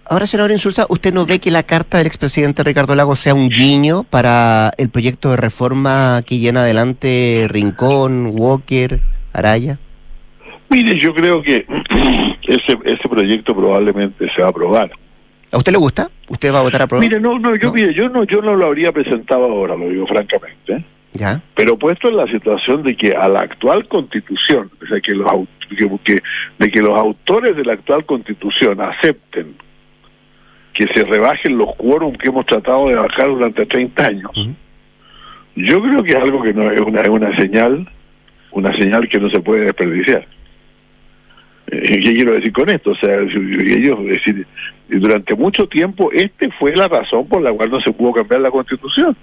Ahora, senador Insulza, ¿usted no ve que la carta del expresidente Ricardo Lago sea un guiño para el proyecto de reforma que llena adelante Rincón, Walker, Araya? Mire, yo creo que ese, ese proyecto probablemente se va a aprobar. ¿A usted le gusta? ¿Usted va a votar a aprobar? Mire, no, no, yo, Mire, yo no, yo no lo habría presentado ahora, lo digo francamente. ¿Ya? Pero puesto en la situación de que a la actual constitución, o sea, que los, que, de que los autores de la actual constitución acepten que se rebajen los quórum que hemos tratado de bajar durante 30 años. Yo creo que es algo que no es una, es una señal, una señal que no se puede desperdiciar. Eh, ¿Qué quiero decir con esto? O sea, ellos, decir, durante mucho tiempo, este fue la razón por la cual no se pudo cambiar la constitución.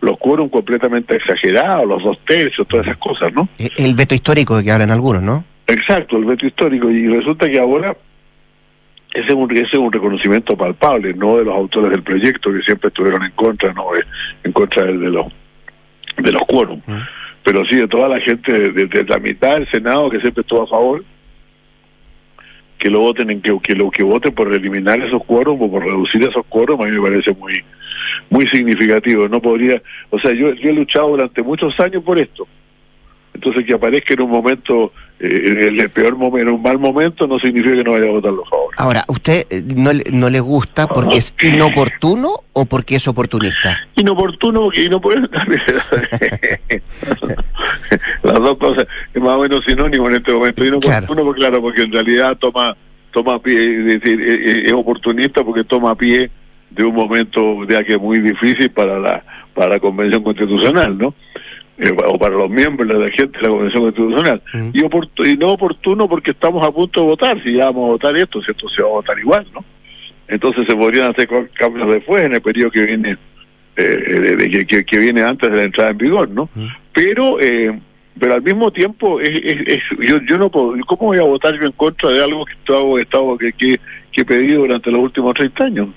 Los quórum completamente exagerados, los dos tercios, todas esas cosas, ¿no? El veto histórico de que hablan algunos, ¿no? Exacto, el veto histórico. Y resulta que ahora ese es, un, ese es un reconocimiento palpable, no de los autores del proyecto que siempre estuvieron en contra, no en contra de, los de los quórum, mm. pero sí de toda la gente, de, la mitad del Senado que siempre estuvo a favor, que lo voten en que, que lo que voten por eliminar esos quórum o por reducir esos quórum a mí me parece muy muy significativo. No podría o sea yo, yo he luchado durante muchos años por esto entonces que aparezca en un momento eh, en el peor momento, en un mal momento, no significa que no vaya a votar los favores. Ahora, ¿usted eh, no, no le gusta porque es inoportuno o porque es oportunista? Inoportuno porque no puede Las dos cosas, es más o menos sinónimo en este momento. Inoportuno, claro. porque, claro, porque en realidad toma toma pie, es decir, eh, es, oportunista porque toma pie de un momento ya que es muy difícil para la para la convención constitucional, ¿no? Eh, o para los miembros de la gente de la Convención Constitucional. y, y, no oportuno porque estamos a punto de votar, si ya vamos a votar esto, esto se va a votar igual, ¿no? Entonces se podrían hacer cambios después en el periodo que viene eh, de, que, que, viene antes de la entrada en vigor, ¿no? Pero eh, pero al mismo tiempo es, es, yo yo no puedo cómo voy a votar yo en contra de algo que he estado que, que, que he pedido durante los últimos 30 años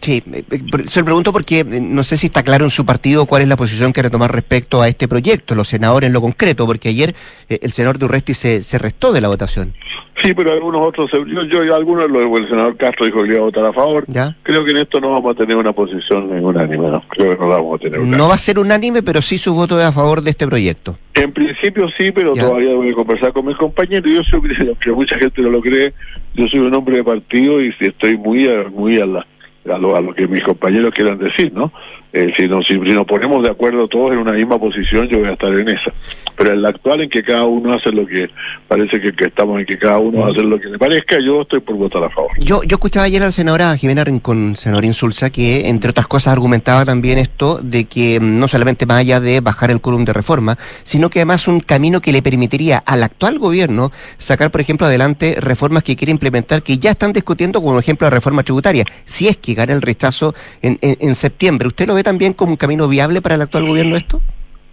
Sí, eh, eh, se lo pregunto porque eh, no sé si está claro en su partido cuál es la posición que retomar respecto a este proyecto, los senadores en lo concreto, porque ayer el senador Durresti se, se restó de la votación. Sí, pero algunos otros, yo, yo algunos, el senador Castro dijo que iba a votar a favor. ¿Ya? Creo que en esto no vamos a tener una posición unánime, no, creo que no la vamos a tener unánime. No va a ser unánime, pero sí su voto es a favor de este proyecto. En principio sí, pero todavía voy a conversar con mis compañeros. Yo soy, que mucha gente no lo cree, yo soy un hombre de partido y estoy muy, muy a la a lo, a lo que mis compañeros quieran decir, ¿no? Eh, si, nos, si, nos ponemos de acuerdo todos en una misma posición, yo voy a estar en esa. Pero en la actual, en que cada uno hace lo que parece que, estamos en que cada uno hacer lo que le parezca, yo estoy por votar a favor. Yo, yo escuchaba ayer a la senadora Jimena Rincón, senadora Insulza, que entre otras cosas argumentaba también esto de que mm, no solamente más allá de bajar el quórum de reforma, sino que además un camino que le permitiría al actual gobierno sacar, por ejemplo, adelante reformas que quiere implementar, que ya están discutiendo, como ejemplo la reforma tributaria, si es que gana el rechazo en, en, en septiembre. ¿Usted lo ve también como un camino viable para el actual gobierno esto?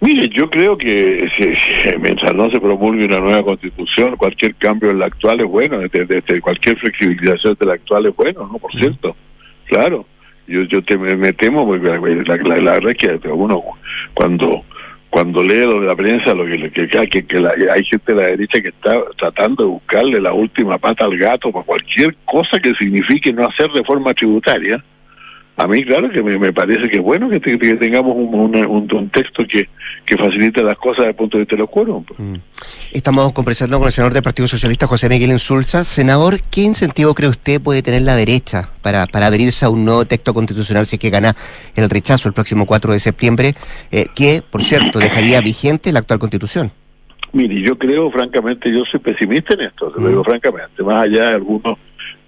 Mire, yo creo que mientras no se promulgue una nueva constitución, cualquier cambio en la actual es bueno, desde, cualquier flexibilización de la actual es bueno, ¿no? Por cierto, claro. Yo, yo te, me, temo, porque la, verdad es que uno cuando cuando lee lo de la prensa, lo que, que, que, que hay gente de la derecha que está tratando de buscarle la última pata al gato para cualquier cosa que signifique no hacer reforma tributaria, a mí, claro, que me, parece que es bueno que, tengamos un, un, texto que, que facilite las cosas desde el punto de vista de los quórum. Pues. Mm. Estamos conversando con el senador del Partido Socialista, José Miguel Insulza. Senador, ¿qué incentivo cree usted puede tener la derecha para, para adherirse a un nuevo texto constitucional si es que gana el rechazo el próximo 4 de septiembre, eh, que, por cierto, dejaría vigente la actual constitución? Mire, yo creo, francamente, yo soy pesimista en esto, lo digo mm. francamente, más allá de algunos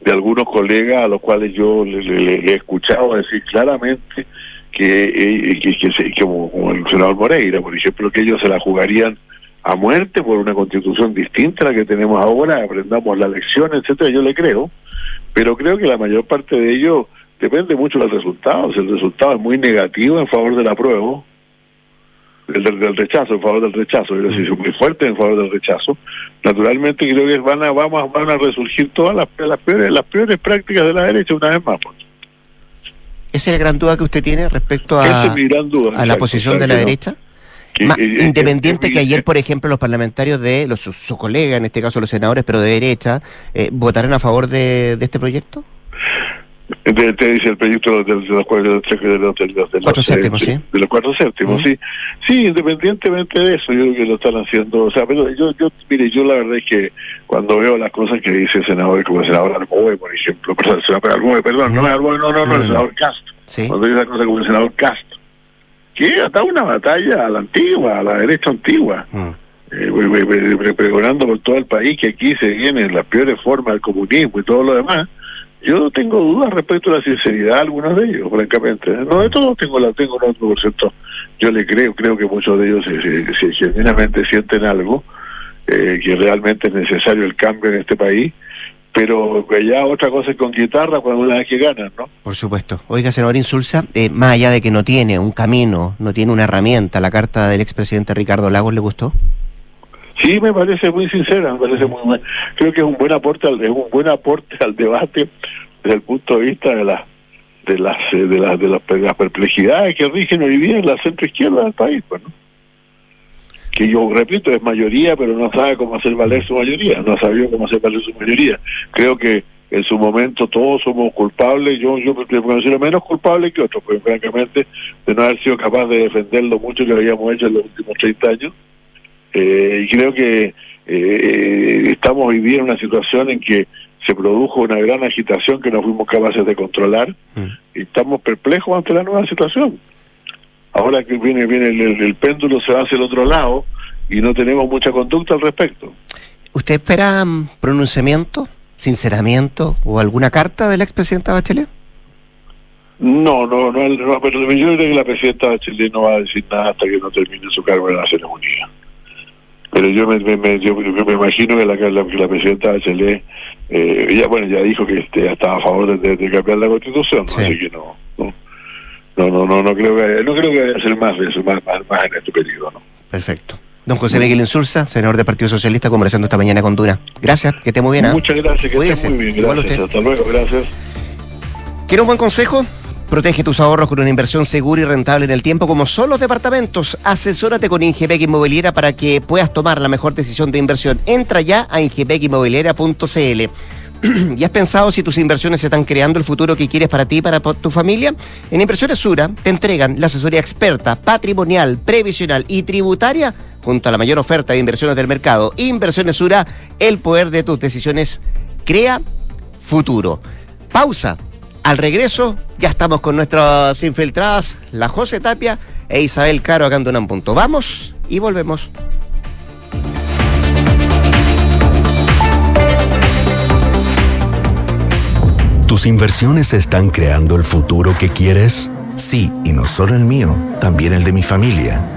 de algunos colegas a los cuales yo le, he escuchado decir claramente que, eh, que, como, el senador Moreira, por ejemplo, que ellos se la jugarían a muerte por una constitución distinta a la que tenemos ahora, aprendamos la lección, etcétera, yo le creo, pero creo que la mayor parte de ello depende mucho del resultado, si el resultado es muy negativo en favor del apruebo, del, rechazo, en favor del rechazo, es decir, muy fuerte en favor del rechazo, naturalmente creo que van a, vamos, van a resurgir todas las, las, peores, las peores prácticas de la derecha una vez más. Pues. ¿Esa es la gran duda que usted tiene respecto a, a la posición de la derecha? independiente que ayer, por ejemplo, los parlamentarios de los, su, colega, en este caso los senadores, pero de derecha, eh, votaron a favor de, de este proyecto? Te, dice el proyecto de, los, cuatro séptimos, sí. De los cuatro séptimos, sí. Sí, independientemente de eso, yo creo que lo están haciendo. O sea, pero yo, yo, mire, yo la verdad es que cuando veo las cosas que dice el senador, como el senador Arboe, por ejemplo, perdón, el senador perdón, no Arboe, no, no, no, el senador Castro. Cuando dice las cosas como el senador Castro, que dado una batalla a la antigua, a la derecha antigua. Eh, pregonando por todo el país que aquí se vienen las peores formas del comunismo y todo lo demás yo tengo dudas respecto a la sinceridad de algunos de ellos, francamente. No de todos tengo la tengo otro por cierto. Yo le creo, creo que muchos de ellos si, genuinamente sienten algo, eh, que realmente es necesario el cambio en este país, pero ya otra cosa es con guitarra cuando una vez que ganan, ¿no? Por supuesto. Oiga, senador Insulza, eh, más allá de que no tiene un camino, no tiene una herramienta, la carta del expresidente Ricardo Lagos, ¿le gustó? Sí, me parece muy sincera, me parece muy creo que es un buen aporte al, es un buen aporte al debate desde el punto de vista de las de las eh, de las de las, perplejidades que rigen hoy día en la centro izquierda del país, pues, que yo repito, es mayoría, pero no sabe cómo hacer valer su mayoría, no ha sabido cómo hacer valer su mayoría. Creo que en su momento todos somos culpables, yo yo me considero menos culpable que otros, pues francamente, de no haber sido capaz de defender lo mucho que habíamos hecho en los últimos 30 años. Eh, y creo que eh, estamos viviendo una situación en que se produjo una gran agitación que no fuimos capaces de controlar mm. y estamos perplejos ante la nueva situación. Ahora que viene, viene el, péndulo se va hacia el otro lado y no tenemos mucha conducta al respecto. ¿Usted espera mm, pronunciamiento, sinceramiento o alguna carta de la expresidenta Bachelet? No, no, no, pero yo creo que la presidenta Bachelet no va a decir nada hasta que no termine su cargo en la Naciones Unidas. Pero yo me, me, yo, me imagino que la, la, presidenta Bachelet, eh, ella, bueno, ya dijo que este, estaba a favor de, cambiar la constitución, así que no, no, no, no, no, creo que, no creo que vaya a ser más de eso, más, más, en este periodo, ¿no? Perfecto. Don José Miguel Insulza, senador del Partido Socialista, conversando esta mañana con Dura. Gracias, que esté muy bien. ¿eh? Muchas gracias, que esté muy bien. Gracias, hasta luego, gracias. ¿Quiere un buen consejo? Protege tus ahorros con una inversión segura y rentable en el tiempo como son los departamentos. Asesórate con Ingepec Inmobiliaria para que puedas tomar la mejor decisión de inversión. Entra ya a ingepecinmobiliaria.cl. ¿Y has pensado si tus inversiones están creando el futuro que quieres para ti y para tu familia? En Inversiones Sura te entregan la asesoría experta, patrimonial, previsional y tributaria junto a la mayor oferta de inversiones del mercado. Inversiones Sura, el poder de tus decisiones crea futuro. Pausa al regreso, ya estamos con nuestras infiltradas, la José Tapia e Isabel Caro acá en un Punto. Vamos y volvemos. ¿Tus inversiones están creando el futuro que quieres? Sí, y no solo el mío, también el de mi familia.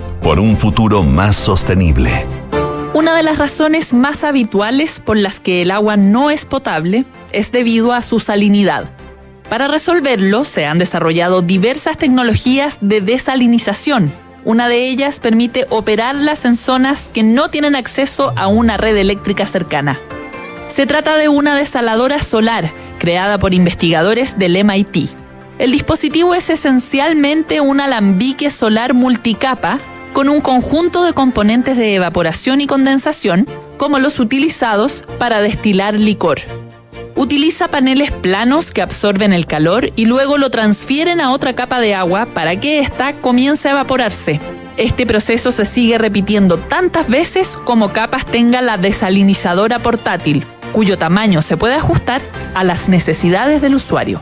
por un futuro más sostenible. Una de las razones más habituales por las que el agua no es potable es debido a su salinidad. Para resolverlo se han desarrollado diversas tecnologías de desalinización. Una de ellas permite operarlas en zonas que no tienen acceso a una red eléctrica cercana. Se trata de una desaladora solar creada por investigadores del MIT. El dispositivo es esencialmente un alambique solar multicapa con un conjunto de componentes de evaporación y condensación, como los utilizados para destilar licor. Utiliza paneles planos que absorben el calor y luego lo transfieren a otra capa de agua para que ésta comience a evaporarse. Este proceso se sigue repitiendo tantas veces como capas tenga la desalinizadora portátil, cuyo tamaño se puede ajustar a las necesidades del usuario.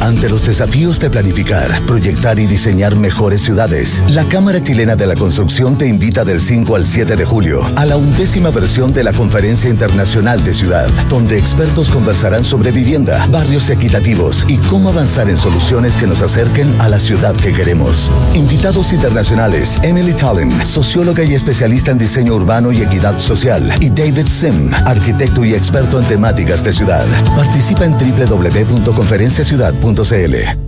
Ante los desafíos de planificar, proyectar y diseñar mejores ciudades, la Cámara Chilena de la Construcción te invita del 5 al 7 de julio a la undécima versión de la Conferencia Internacional de Ciudad, donde expertos conversarán sobre vivienda, barrios equitativos y cómo avanzar en soluciones que nos acerquen a la ciudad que queremos. Invitados internacionales, Emily Tallinn, socióloga y especialista en diseño urbano y equidad social, y David Sim, arquitecto y experto en temáticas de ciudad. Participa en www.conferenciaciudad Punto.cl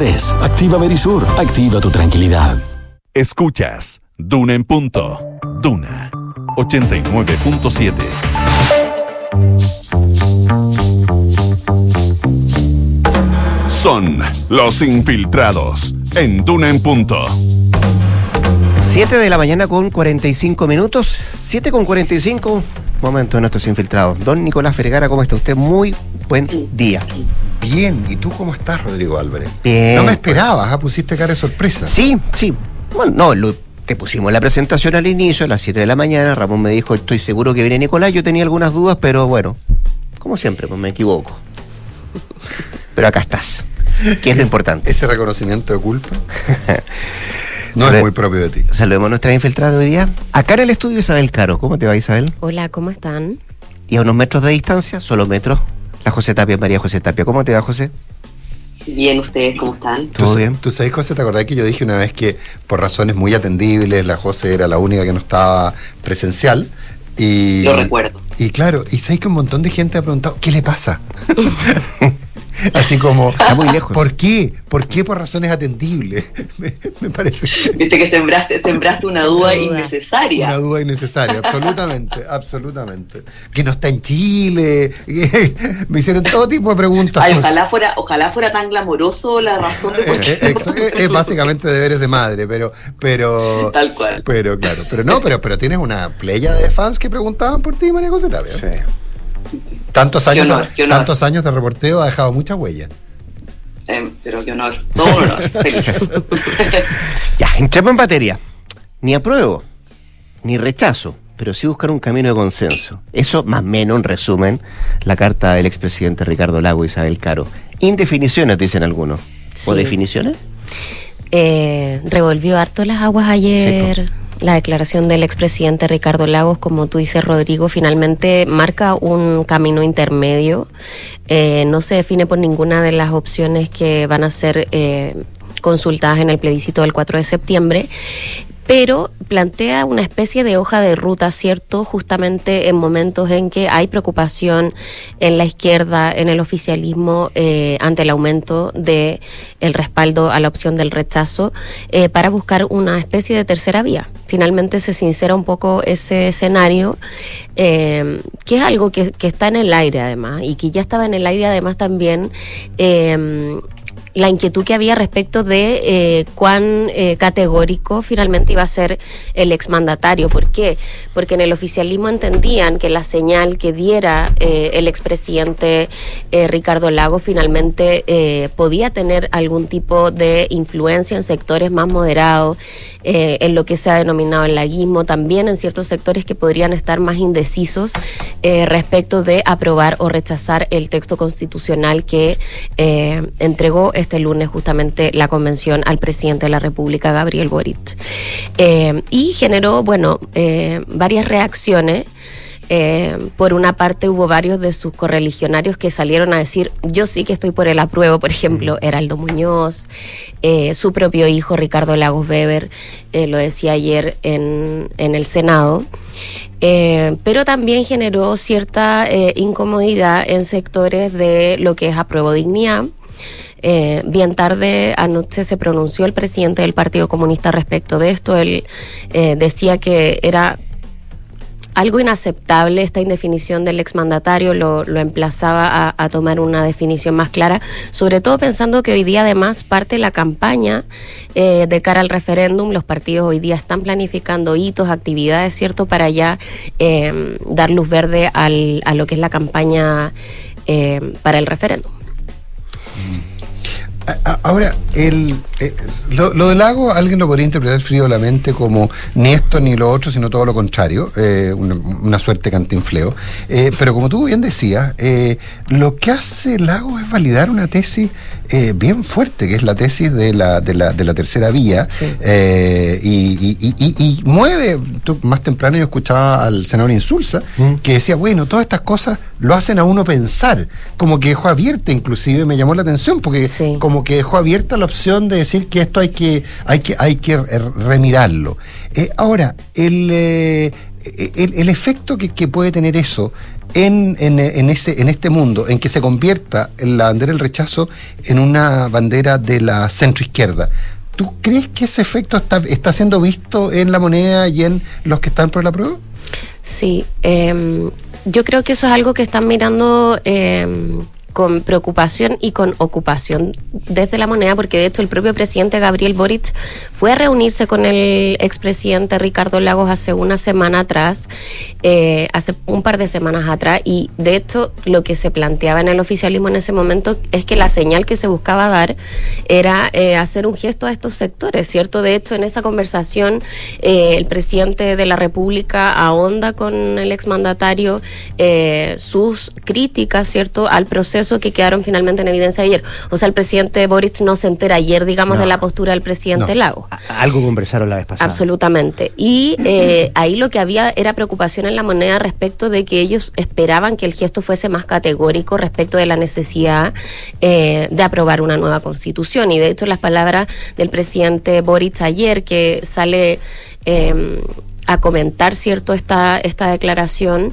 600-385-0003. Activa Verisur. Activa tu tranquilidad. Escuchas Duna en punto. Duna 89.7. Son los infiltrados en Duna en punto. 7 de la mañana con 45 minutos. 7 con 45. Momento de nuestros infiltrados. Don Nicolás Fergara, ¿cómo está usted? Muy buen día. Bien, ¿y tú cómo estás, Rodrigo Álvarez? Bien. No me esperabas, ¿ah? pusiste cara de sorpresa. Sí, sí. Bueno, no, te pusimos la presentación al inicio, a las 7 de la mañana. Ramón me dijo, estoy seguro que viene Nicolás. Yo tenía algunas dudas, pero bueno, como siempre, pues me equivoco. Pero acá estás, que es lo importante. Ese reconocimiento de culpa. No es muy propio de ti. Saludemos a nuestra infiltrada hoy día. Acá en el estudio Isabel Caro. ¿Cómo te va Isabel? Hola, ¿cómo están? Y a unos metros de distancia, solo metros, la José Tapia, María José Tapia. ¿Cómo te va, José? Bien, ¿ustedes cómo están? ¿Todo bien? ¿Tú sabes, José, te acordás que yo dije una vez que por razones muy atendibles la José era la única que no estaba presencial? Y, Lo recuerdo. Y claro, y sabes que un montón de gente ha preguntado, ¿qué le pasa? Así como, Está muy lejos. ¿por qué? ¿Por qué por razones atendibles? me, parece. Viste que sembraste, sembraste una duda innecesaria. Una duda innecesaria, absolutamente, absolutamente. Que no está en Chile. me hicieron todo tipo de preguntas. ojalá fuera, ojalá fuera tan glamoroso la razón de por qué. es, básicamente deberes de madre, pero, pero. Tal cual. Pero claro, pero no, pero, pero tienes una playa de fans que preguntaban por ti, María José Tapia. Sí. Tantos años, de, tantos años de reporteo ha dejado mucha huella. pero qué honor, todo honor, feliz. ya, entremos en batería. Ni apruebo, ni rechazo, pero sí buscar un camino de consenso. Eso, más o menos, en resumen, la carta del expresidente Ricardo Lago y Isabel Caro. Indefiniciones, dicen algunos. ¿O definiciones? Eh, revolvió harto las aguas ayer la declaración del expresidente Ricardo Lagos, como tú dices, Rodrigo, finalmente marca un camino intermedio. Eh, no se define por ninguna de las opciones que van a ser eh, consultadas en el plebiscito del 4 de septiembre pero plantea una especie de hoja de ruta, ¿cierto? Justamente en momentos en que hay preocupación en la izquierda, en el oficialismo, eh, ante el aumento de el respaldo a la opción del rechazo, eh, para buscar una especie de tercera vía. Finalmente se sincera un poco ese escenario, eh, que es algo que, está en el aire además, y que ya estaba en el aire además también la inquietud que había respecto de eh, cuán eh, categórico finalmente iba a ser el exmandatario. ¿Por qué? Porque en el oficialismo entendían que la señal que diera eh, el expresidente Ricardo Lago finalmente podía tener algún tipo de influencia en sectores más moderados, en lo que se ha denominado el laguismo, también en ciertos sectores que podrían estar más indecisos respecto de aprobar o rechazar el texto constitucional que entregó este lunes justamente la convención al presidente de la República, Gabriel Boric. Eh, y generó, bueno, eh, varias reacciones. Eh, por una parte hubo varios de sus correligionarios que salieron a decir, yo sí que estoy por el apruebo, por ejemplo, Heraldo Muñoz, su propio hijo Ricardo Lagos Weber, lo decía ayer en, en el Senado. pero también generó cierta incomodidad en sectores de lo que es apruebo dignidad, eh, bien tarde anoche se pronunció el presidente del Partido Comunista respecto de esto. Él eh, decía que era algo inaceptable esta indefinición del exmandatario, lo, lo emplazaba a, tomar una definición más clara, sobre todo pensando que hoy día además parte la campaña eh, de cara al referéndum, los partidos hoy día están planificando hitos, actividades, ¿cierto?, para ya dar luz verde al, a lo que es la campaña para el referéndum. Ahora, el, eh, lo, del lago, alguien lo podría interpretar frívolamente como ni esto ni lo otro, sino todo lo contrario, eh, una, suerte cantinfleo. Eh, pero como tú bien decías, lo que hace el lago es validar una tesis bien fuerte, que es la tesis de la, de la, de la tercera vía, y, mueve, más temprano yo escuchaba al senador Insulza, mm. que decía, bueno, todas estas cosas lo hacen a uno pensar, como que dejó abierta, inclusive me llamó la atención, porque como que dejó abierta la opción de decir que esto hay que, hay que, hay que remirarlo. Eh, ahora, el, eh, el, efecto que, puede tener eso en, en, ese, en este mundo, en que se convierta la bandera del rechazo en una bandera de la centroizquierda. ¿Tú crees que ese efecto está, está siendo visto en la moneda y en los que están por la prueba? Sí, em, yo creo que eso es algo que están mirando em, con preocupación y con ocupación desde la moneda, porque de hecho el propio presidente Gabriel Boric fue a reunirse con el expresidente Ricardo Lagos hace una semana atrás, eh, hace un par de semanas atrás, y de hecho lo que se planteaba en el oficialismo en ese momento es que la señal que se buscaba dar era eh, hacer un gesto a estos sectores, ¿cierto? De hecho, en esa conversación eh, el presidente de la República ahonda con el exmandatario sus críticas, ¿cierto?, al proceso eso que quedaron finalmente en evidencia ayer. O sea, el presidente Boric no se entera ayer, digamos, de la postura del presidente Lago. Algo conversaron la vez pasada. Absolutamente. Y eh, ahí lo que había era preocupación en la moneda respecto de que ellos esperaban que el gesto fuese más categórico respecto de la necesidad eh, de aprobar una nueva constitución. Y de hecho, las palabras del presidente Boric ayer, que sale. Eh, a comentar cierto esta, esta declaración,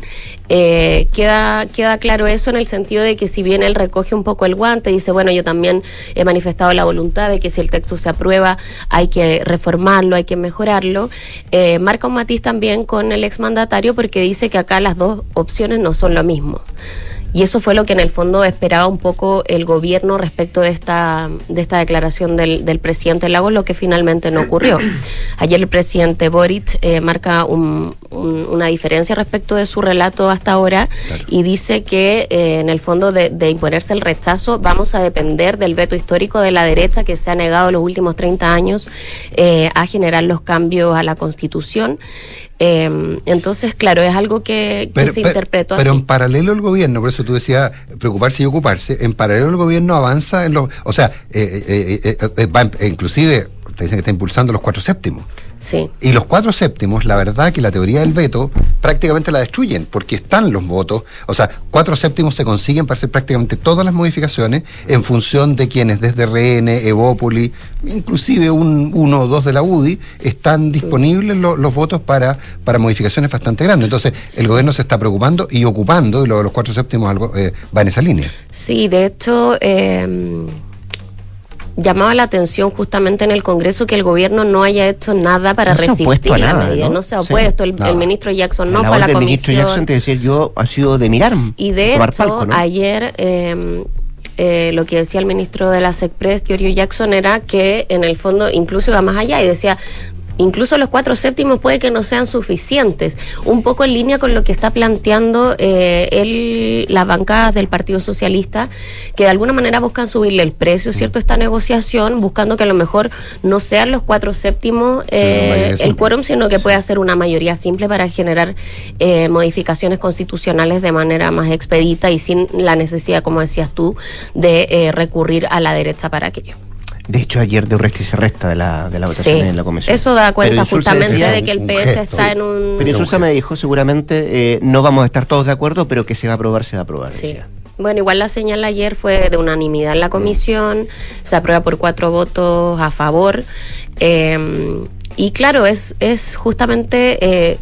eh, queda, queda claro eso en el sentido de que si bien él recoge un poco el guante, dice, bueno, yo también he manifestado la voluntad de que si el texto se aprueba hay que reformarlo, hay que mejorarlo, eh, marca un matiz también con el exmandatario porque dice que acá las dos opciones no son lo mismo. Y eso fue lo que en el fondo esperaba un poco el gobierno respecto de esta, de esta declaración del, del presidente Lagos, lo que finalmente no ocurrió. Ayer el presidente Boric eh, marca una diferencia respecto de su relato hasta ahora y dice que eh, en el fondo de, imponerse el rechazo vamos a depender del veto histórico de la derecha que se ha negado los últimos 30 años eh, a generar los cambios a la constitución. Em, entonces, claro, es algo que, se interpretó así. Pero en paralelo el gobierno, por eso tú decías preocuparse y ocuparse, en paralelo el gobierno avanza en los. O sea, eh, eh, eh, inclusive te dicen que está impulsando los cuatro séptimos. Y los cuatro séptimos, la verdad que la teoría del veto prácticamente la destruyen, porque están los votos, o sea, cuatro séptimos se consiguen para hacer prácticamente todas las modificaciones en función de quienes desde RN, Evópoli, inclusive un, uno o dos de la UDI, están disponibles los votos para, para modificaciones bastante grandes. Entonces, el gobierno se está preocupando y ocupando, y lo los cuatro séptimos algo, eh, va en esa línea. Sí, de hecho... Eh llamaba la atención justamente en el Congreso que el gobierno no haya hecho nada para resistir la medida. ¿no? se ha opuesto. El, ministro Jackson no fue a la comisión. El ministro Jackson, te decía yo, ha sido de mirar. Y de hecho, ayer. Em, eh, lo que decía el ministro de la SECPRES, Giorgio Jackson, era que en el fondo incluso iba más allá y decía, incluso los cuatro séptimos puede que no sean suficientes. Un poco en línea con lo que está planteando eh, el, las bancadas del Partido Socialista, que de alguna manera buscan subirle el precio, ¿cierto? Esta negociación, buscando que a lo mejor no sean los cuatro séptimos eh, el quórum, sino que pueda ser una mayoría simple para generar eh, modificaciones constitucionales de manera más expedita y sin la necesidad, como decías tú, de recurrir a la derecha para aquello. De hecho, ayer de Urresti se resta de la, de la votación en la comisión. Eso da cuenta justamente de que el PS está en un. Pero Insulza me dijo, seguramente eh, no vamos a estar todos de acuerdo, pero que se va a aprobar, se va a aprobar. Sí. Bueno, igual la señal ayer fue de unanimidad en la comisión, se aprueba por cuatro votos a favor. Eh, y claro, es, es justamente eh,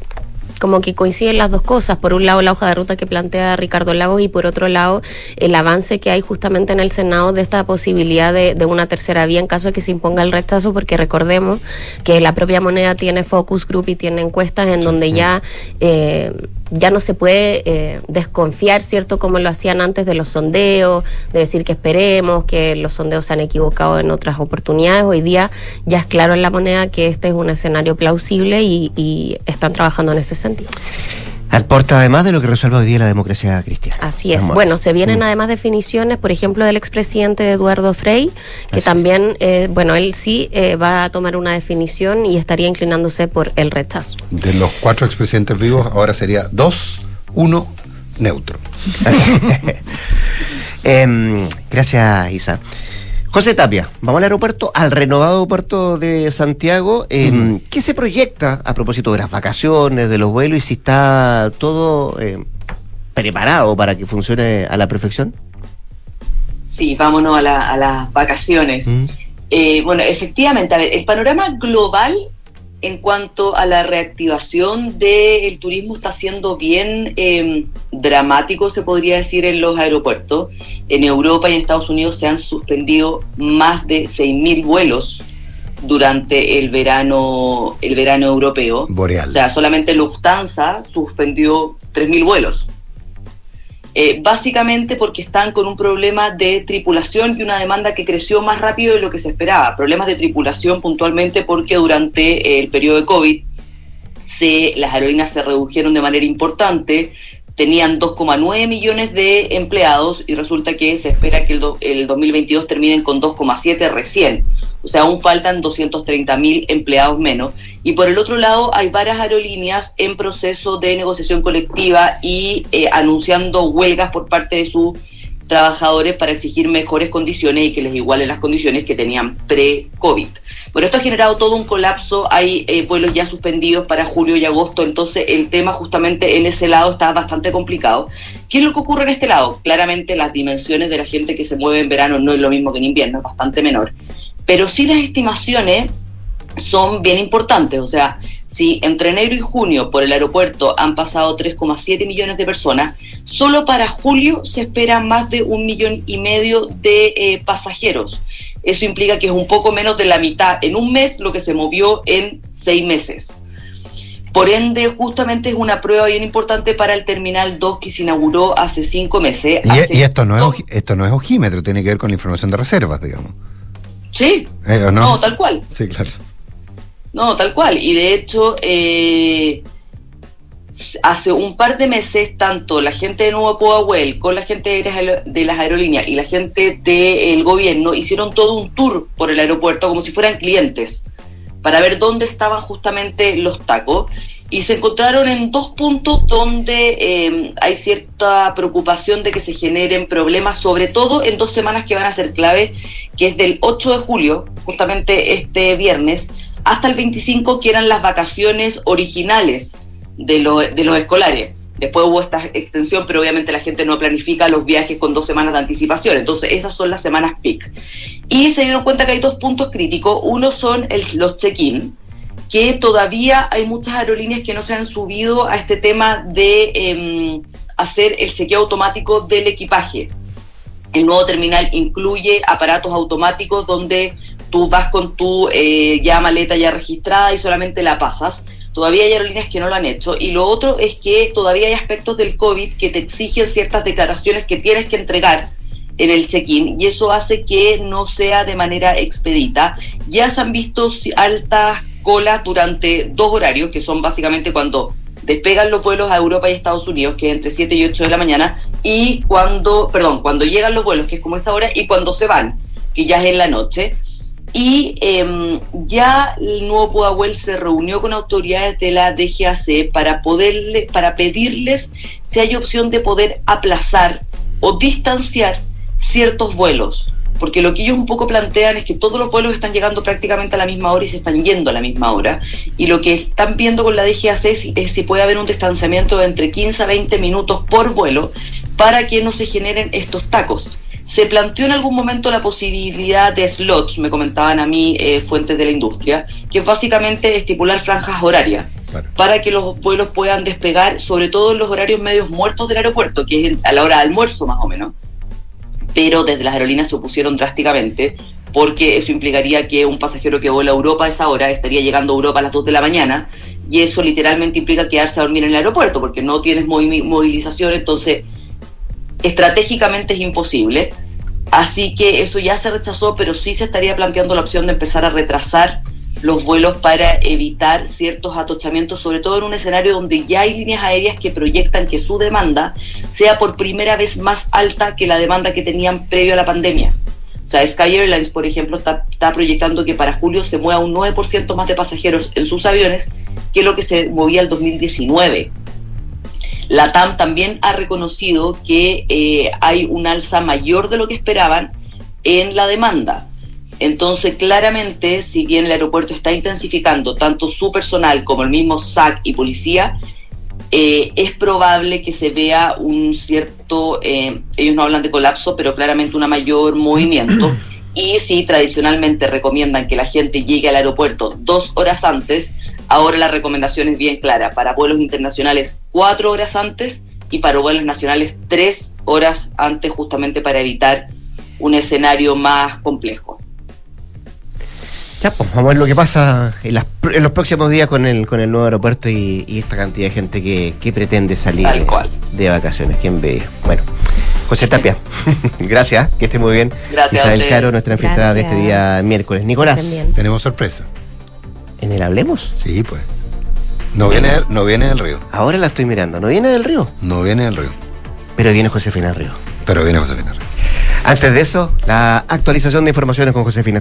como que coinciden las dos cosas. Por un lado, la hoja de ruta que plantea Ricardo Lagos y por otro lado, el avance que hay justamente en el Senado de esta posibilidad de, una tercera vía en caso de que se imponga el rechazo, porque recordemos que la propia moneda tiene focus group y tiene encuestas en donde ya... Eh, ya no se puede eh, desconfiar, ¿cierto? Como lo hacían antes de los sondeos, de decir que esperemos, que los sondeos se han equivocado en otras oportunidades. Hoy día ya es claro en la moneda que este es un escenario plausible y, y están trabajando en ese sentido. Aporta además de lo que resuelve hoy día la democracia cristiana. Así es. Bueno, se vienen además definiciones, por ejemplo, del expresidente Eduardo Frei, que también, eh, bueno, él sí eh, va a tomar una definición y estaría inclinándose por el rechazo. De los cuatro expresidentes vivos, ahora sería dos, uno, neutro. Em, gracias, Isa. José Tapia, vamos al aeropuerto, al renovado aeropuerto de Santiago. Eh, ¿Qué se proyecta a propósito de las vacaciones, de los vuelos y si está todo eh, preparado para que funcione a la perfección? Sí, vámonos a, las vacaciones. Eh, bueno, efectivamente, a ver, el panorama global en cuanto a la reactivación del turismo está siendo bien em, dramático, se podría decir, en los aeropuertos. En Europa y en Estados Unidos se han suspendido más de 6.000 vuelos durante el verano, el verano europeo. Boreal. O sea, solamente Lufthansa suspendió 3.000 vuelos. Eh, básicamente porque están con un problema de tripulación y una demanda que creció más rápido de lo que se esperaba. Problemas de tripulación puntualmente porque durante el periodo de COVID se, las aerolíneas se redujeron de manera importante, tenían 2,9 millones de empleados y resulta que se espera que el, el 2022 terminen con 2,7 recién o sea, aún faltan 230 mil empleados menos. Y por el otro lado, hay varias aerolíneas en proceso de negociación colectiva y eh, anunciando huelgas por parte de sus trabajadores para exigir mejores condiciones y que les igualen las condiciones que tenían pre-COVID. Bueno, esto ha generado todo un colapso, hay eh, vuelos ya suspendidos para julio y agosto, entonces el tema justamente en ese lado está bastante complicado. ¿Qué es lo que ocurre en este lado? Claramente las dimensiones de la gente que se mueve en verano no es lo mismo que en invierno, es bastante menor. Pero sí las estimaciones son bien importantes, o sea, si entre enero y junio por el aeropuerto han pasado 3,7 millones de personas, solo para julio se espera más de un millón y medio de eh, pasajeros. Eso implica que es un poco menos de la mitad en un mes lo que se movió en seis meses. Por ende, justamente es una prueba bien importante para el Terminal 2 que se inauguró hace cinco meses. Y, esto, no es, esto no es ojímetro, tiene que ver con la información de reservas, digamos. Sí, eh, no? tal cual. Sí, claro. No, tal cual. Y de hecho, eh, hace un par de meses, tanto la gente de Nuevo Poahuel con la gente de las aerolíneas y la gente del gobierno hicieron todo un tour por el aeropuerto como si fueran clientes para ver dónde estaban justamente los tacos y se encontraron en dos puntos donde eh, hay cierta preocupación de que se generen problemas, sobre todo en dos semanas que van a ser clave, que es del 8 de julio, justamente este viernes, hasta el 25, que eran las vacaciones originales de, de los escolares. Después hubo esta extensión, pero obviamente la gente no planifica los viajes con dos semanas de anticipación. Entonces, esas son las semanas peak. Y se dieron cuenta que hay dos puntos críticos. Uno son los check-in, que todavía hay muchas aerolíneas que no se han subido a este tema de em, hacer el chequeo automático del equipaje. El nuevo terminal incluye aparatos automáticos donde tú vas con tu eh, ya maleta ya registrada y solamente la pasas. Todavía hay aerolíneas que no lo han hecho. Y lo otro es que todavía hay aspectos del COVID que te exigen ciertas declaraciones que tienes que entregar en el check-in y eso hace que no sea de manera expedita. Ya se han visto altas cola durante dos horarios, que son básicamente cuando despegan los vuelos a Europa y Estados Unidos, que es entre 7 y 8 de la mañana, y cuando, perdón, cuando llegan los vuelos, que es como esa hora, y cuando se van, que ya es en la noche. Y em, ya el nuevo Pudahuel se reunió con autoridades de la DGAC para, poderle, para pedirles si hay opción de poder aplazar o distanciar ciertos vuelos porque lo que ellos un poco plantean es que todos los vuelos están llegando prácticamente a la misma hora y se están yendo a la misma hora. Y lo que están viendo con la DGAC es, si puede haber un distanciamiento de entre 15 a 20 minutos por vuelo para que no se generen estos tacos. Se planteó en algún momento la posibilidad de slots, me comentaban a mí eh, fuentes de la industria, que es básicamente estipular franjas horarias. para que los vuelos puedan despegar, sobre todo en los horarios medios muertos del aeropuerto, que es a la hora de almuerzo más o menos pero desde las aerolíneas se opusieron drásticamente porque eso implicaría que un pasajero que vuela a Europa a esa hora estaría llegando a Europa a las 2 de la mañana y eso literalmente implica quedarse a dormir en el aeropuerto porque no tienes movilización, entonces estratégicamente es imposible. Así que eso ya se rechazó, pero sí se estaría planteando la opción de empezar a retrasar los vuelos para evitar ciertos atochamientos, sobre todo en un escenario donde ya hay líneas aéreas que proyectan que su demanda sea por primera vez más alta que la demanda que tenían previo a la pandemia. O sea, Sky Airlines, por ejemplo, está, proyectando que para julio se mueva un 9% más de pasajeros en sus aviones que lo que se movía el 2019. La TAM también ha reconocido que eh, hay un alza mayor de lo que esperaban en la demanda. Entonces, claramente, si bien el aeropuerto está intensificando tanto su personal como el mismo SAC y policía, eh, es probable que se vea un cierto, eh, ellos no hablan de colapso, pero claramente un mayor movimiento. Y si tradicionalmente recomiendan que la gente llegue al aeropuerto dos horas antes, ahora la recomendación es bien clara. Para vuelos internacionales, cuatro horas antes y para vuelos nacionales, tres horas antes, justamente para evitar un escenario más complejo. Ya, pues vamos a ver lo que pasa en, los próximos días con el, con el nuevo aeropuerto y, esta cantidad de gente que, pretende salir de vacaciones. ¿Quién ve? Bueno, José Tapia, gracias, que esté muy bien. Gracias. Isabel Caro, nuestra anfitriona de este día miércoles. Nicolás. Tenemos sorpresa. ¿En el Hablemos? Sí, pues. No viene, no viene del río. Ahora la estoy mirando. ¿No viene del río? No viene del río. Pero viene Josefina del Río. Pero viene Josefina del Río. Antes de eso, la actualización de informaciones con Josefina.